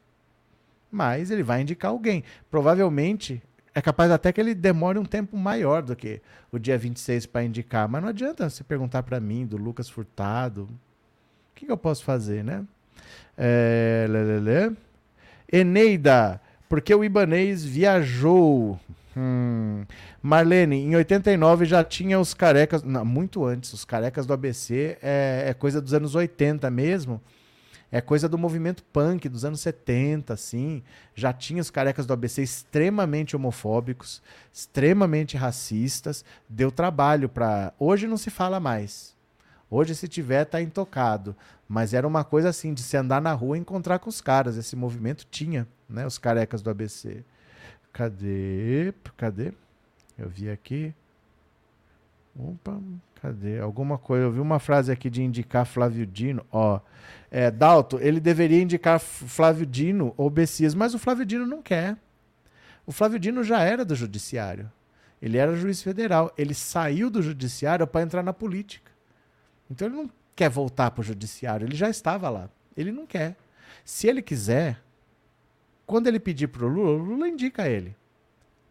mas ele vai indicar alguém. Provavelmente é capaz até que ele demore um tempo maior do que o dia 26 para indicar, mas não adianta você perguntar para mim do Lucas Furtado. O que, que eu posso fazer, né? É, lelele. Eneida, porque o Ibanês viajou. Hum. Marlene, em 89 já tinha os carecas. Não, muito antes. Os carecas do ABC é, é coisa dos anos 80 mesmo. É coisa do movimento punk dos anos 70, assim. Já tinha os carecas do ABC extremamente homofóbicos, extremamente racistas. Deu trabalho para. Hoje não se fala mais. Hoje, se tiver, tá intocado. Mas era uma coisa assim, de se andar na rua e encontrar com os caras. Esse movimento tinha, né? Os carecas do ABC. Cadê? Cadê? Eu vi aqui. Opa, cadê? Alguma coisa. Eu vi uma frase aqui de indicar Flávio Dino. Ó, é, Dalto, ele deveria indicar Flávio Dino ou Bessias, mas o Flávio Dino não quer. O Flávio Dino já era do judiciário. Ele era juiz federal. Ele saiu do judiciário para entrar na política. Então ele não quer voltar para o judiciário. Ele já estava lá. Ele não quer. Se ele quiser, quando ele pedir para o Lula, o Lula indica ele.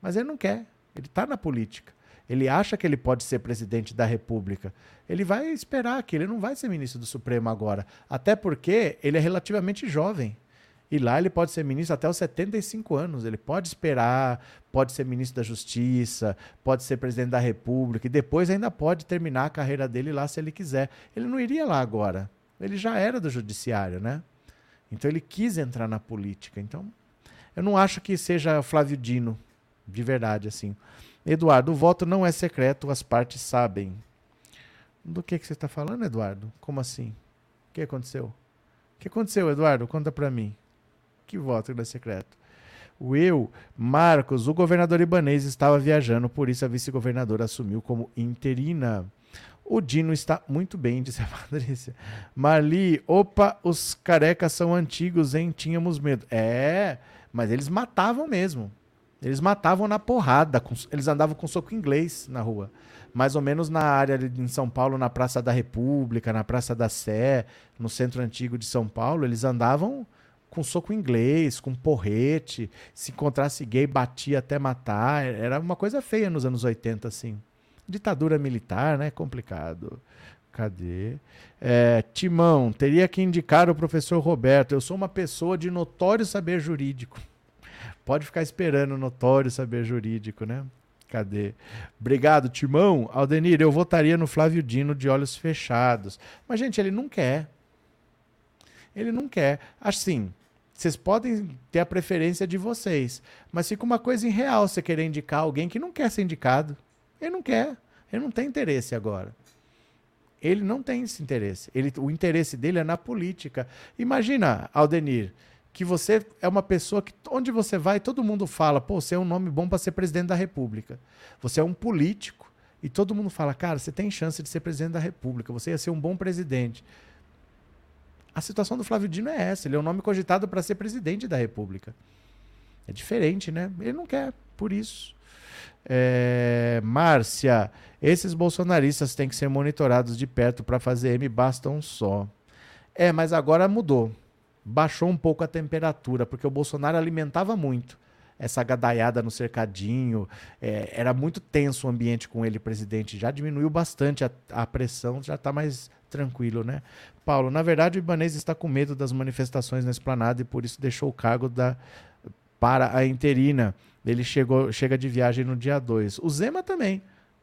Mas ele não quer. Ele está na política. Ele acha que ele pode ser presidente da República. Ele vai esperar que ele não vai ser ministro do Supremo agora. Até porque ele é relativamente jovem. E lá ele pode ser ministro até os 75 anos. Ele pode esperar, pode ser ministro da Justiça, pode ser presidente da República e depois ainda pode terminar a carreira dele lá se ele quiser. Ele não iria lá agora. Ele já era do Judiciário, né? Então ele quis entrar na política. Então eu não acho que seja Flávio Dino, de verdade, assim. Eduardo, o voto não é secreto, as partes sabem. Do que, que você está falando, Eduardo? Como assim? O que aconteceu? O que aconteceu, Eduardo? Conta para mim. Que voto não é secreto? Will, Marcos, o governador Ibanês estava viajando, por isso a vice-governadora assumiu como interina. O Dino está muito bem, disse a Patrícia. Marli, opa, os carecas são antigos, hein? Tínhamos medo. É, mas eles matavam mesmo. Eles matavam na porrada, com, eles andavam com soco inglês na rua. Mais ou menos na área de, em São Paulo, na Praça da República, na Praça da Sé, no centro antigo de São Paulo, eles andavam com soco inglês, com porrete. Se encontrasse gay, batia até matar. Era uma coisa feia nos anos 80, assim. Ditadura militar, né? Complicado. Cadê? É, Timão, teria que indicar o professor Roberto. Eu sou uma pessoa de notório saber jurídico. Pode ficar esperando notório saber jurídico, né? Cadê? Obrigado, Timão. Aldenir, eu votaria no Flávio Dino de olhos fechados. Mas, gente, ele não quer. Ele não quer. Assim, vocês podem ter a preferência de vocês, mas fica uma coisa irreal você querer indicar alguém que não quer ser indicado. Ele não quer. Ele não tem interesse agora. Ele não tem esse interesse. Ele, o interesse dele é na política. Imagina, Aldenir, que você é uma pessoa que onde você vai, todo mundo fala, pô, você é um nome bom para ser presidente da República. Você é um político e todo mundo fala, cara, você tem chance de ser presidente da República, você ia ser um bom presidente. A situação do Flávio Dino é essa, ele é um nome cogitado para ser presidente da República. É diferente, né? Ele não quer, por isso. É, Márcia, esses bolsonaristas têm que ser monitorados de perto para fazer M, basta um só. É, mas agora mudou baixou um pouco a temperatura, porque o Bolsonaro alimentava muito essa gadaiada no cercadinho. É, era muito tenso o ambiente com ele, presidente. Já diminuiu bastante a, a pressão, já está mais tranquilo, né? Paulo, na verdade, o Ibanez está com medo das manifestações na esplanada e por isso deixou o cargo da, para a interina. Ele chegou, chega de viagem no dia 2. O Zema também.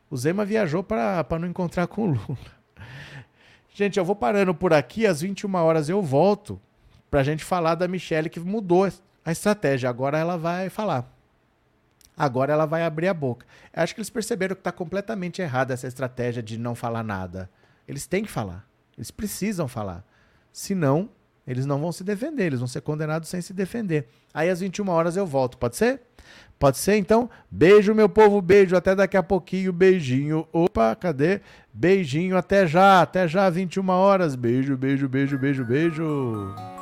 O Zema viajou para não encontrar com o Lula. Gente, eu vou parando por aqui. Às 21 horas eu volto para a gente falar da Michelle que mudou a estratégia. Agora ela vai falar. Agora ela vai abrir a boca. Eu acho que eles perceberam que está completamente errada essa estratégia de não falar nada. Eles têm que falar. Eles precisam falar. Senão, eles não vão se defender. Eles vão ser condenados sem se defender. Aí às 21 horas eu volto. Pode ser? Pode ser, então? Beijo, meu povo. Beijo. Até daqui a pouquinho. Beijinho. Opa, cadê? Beijinho. Até já. Até já, 21 horas. Beijo, beijo, beijo, beijo, beijo.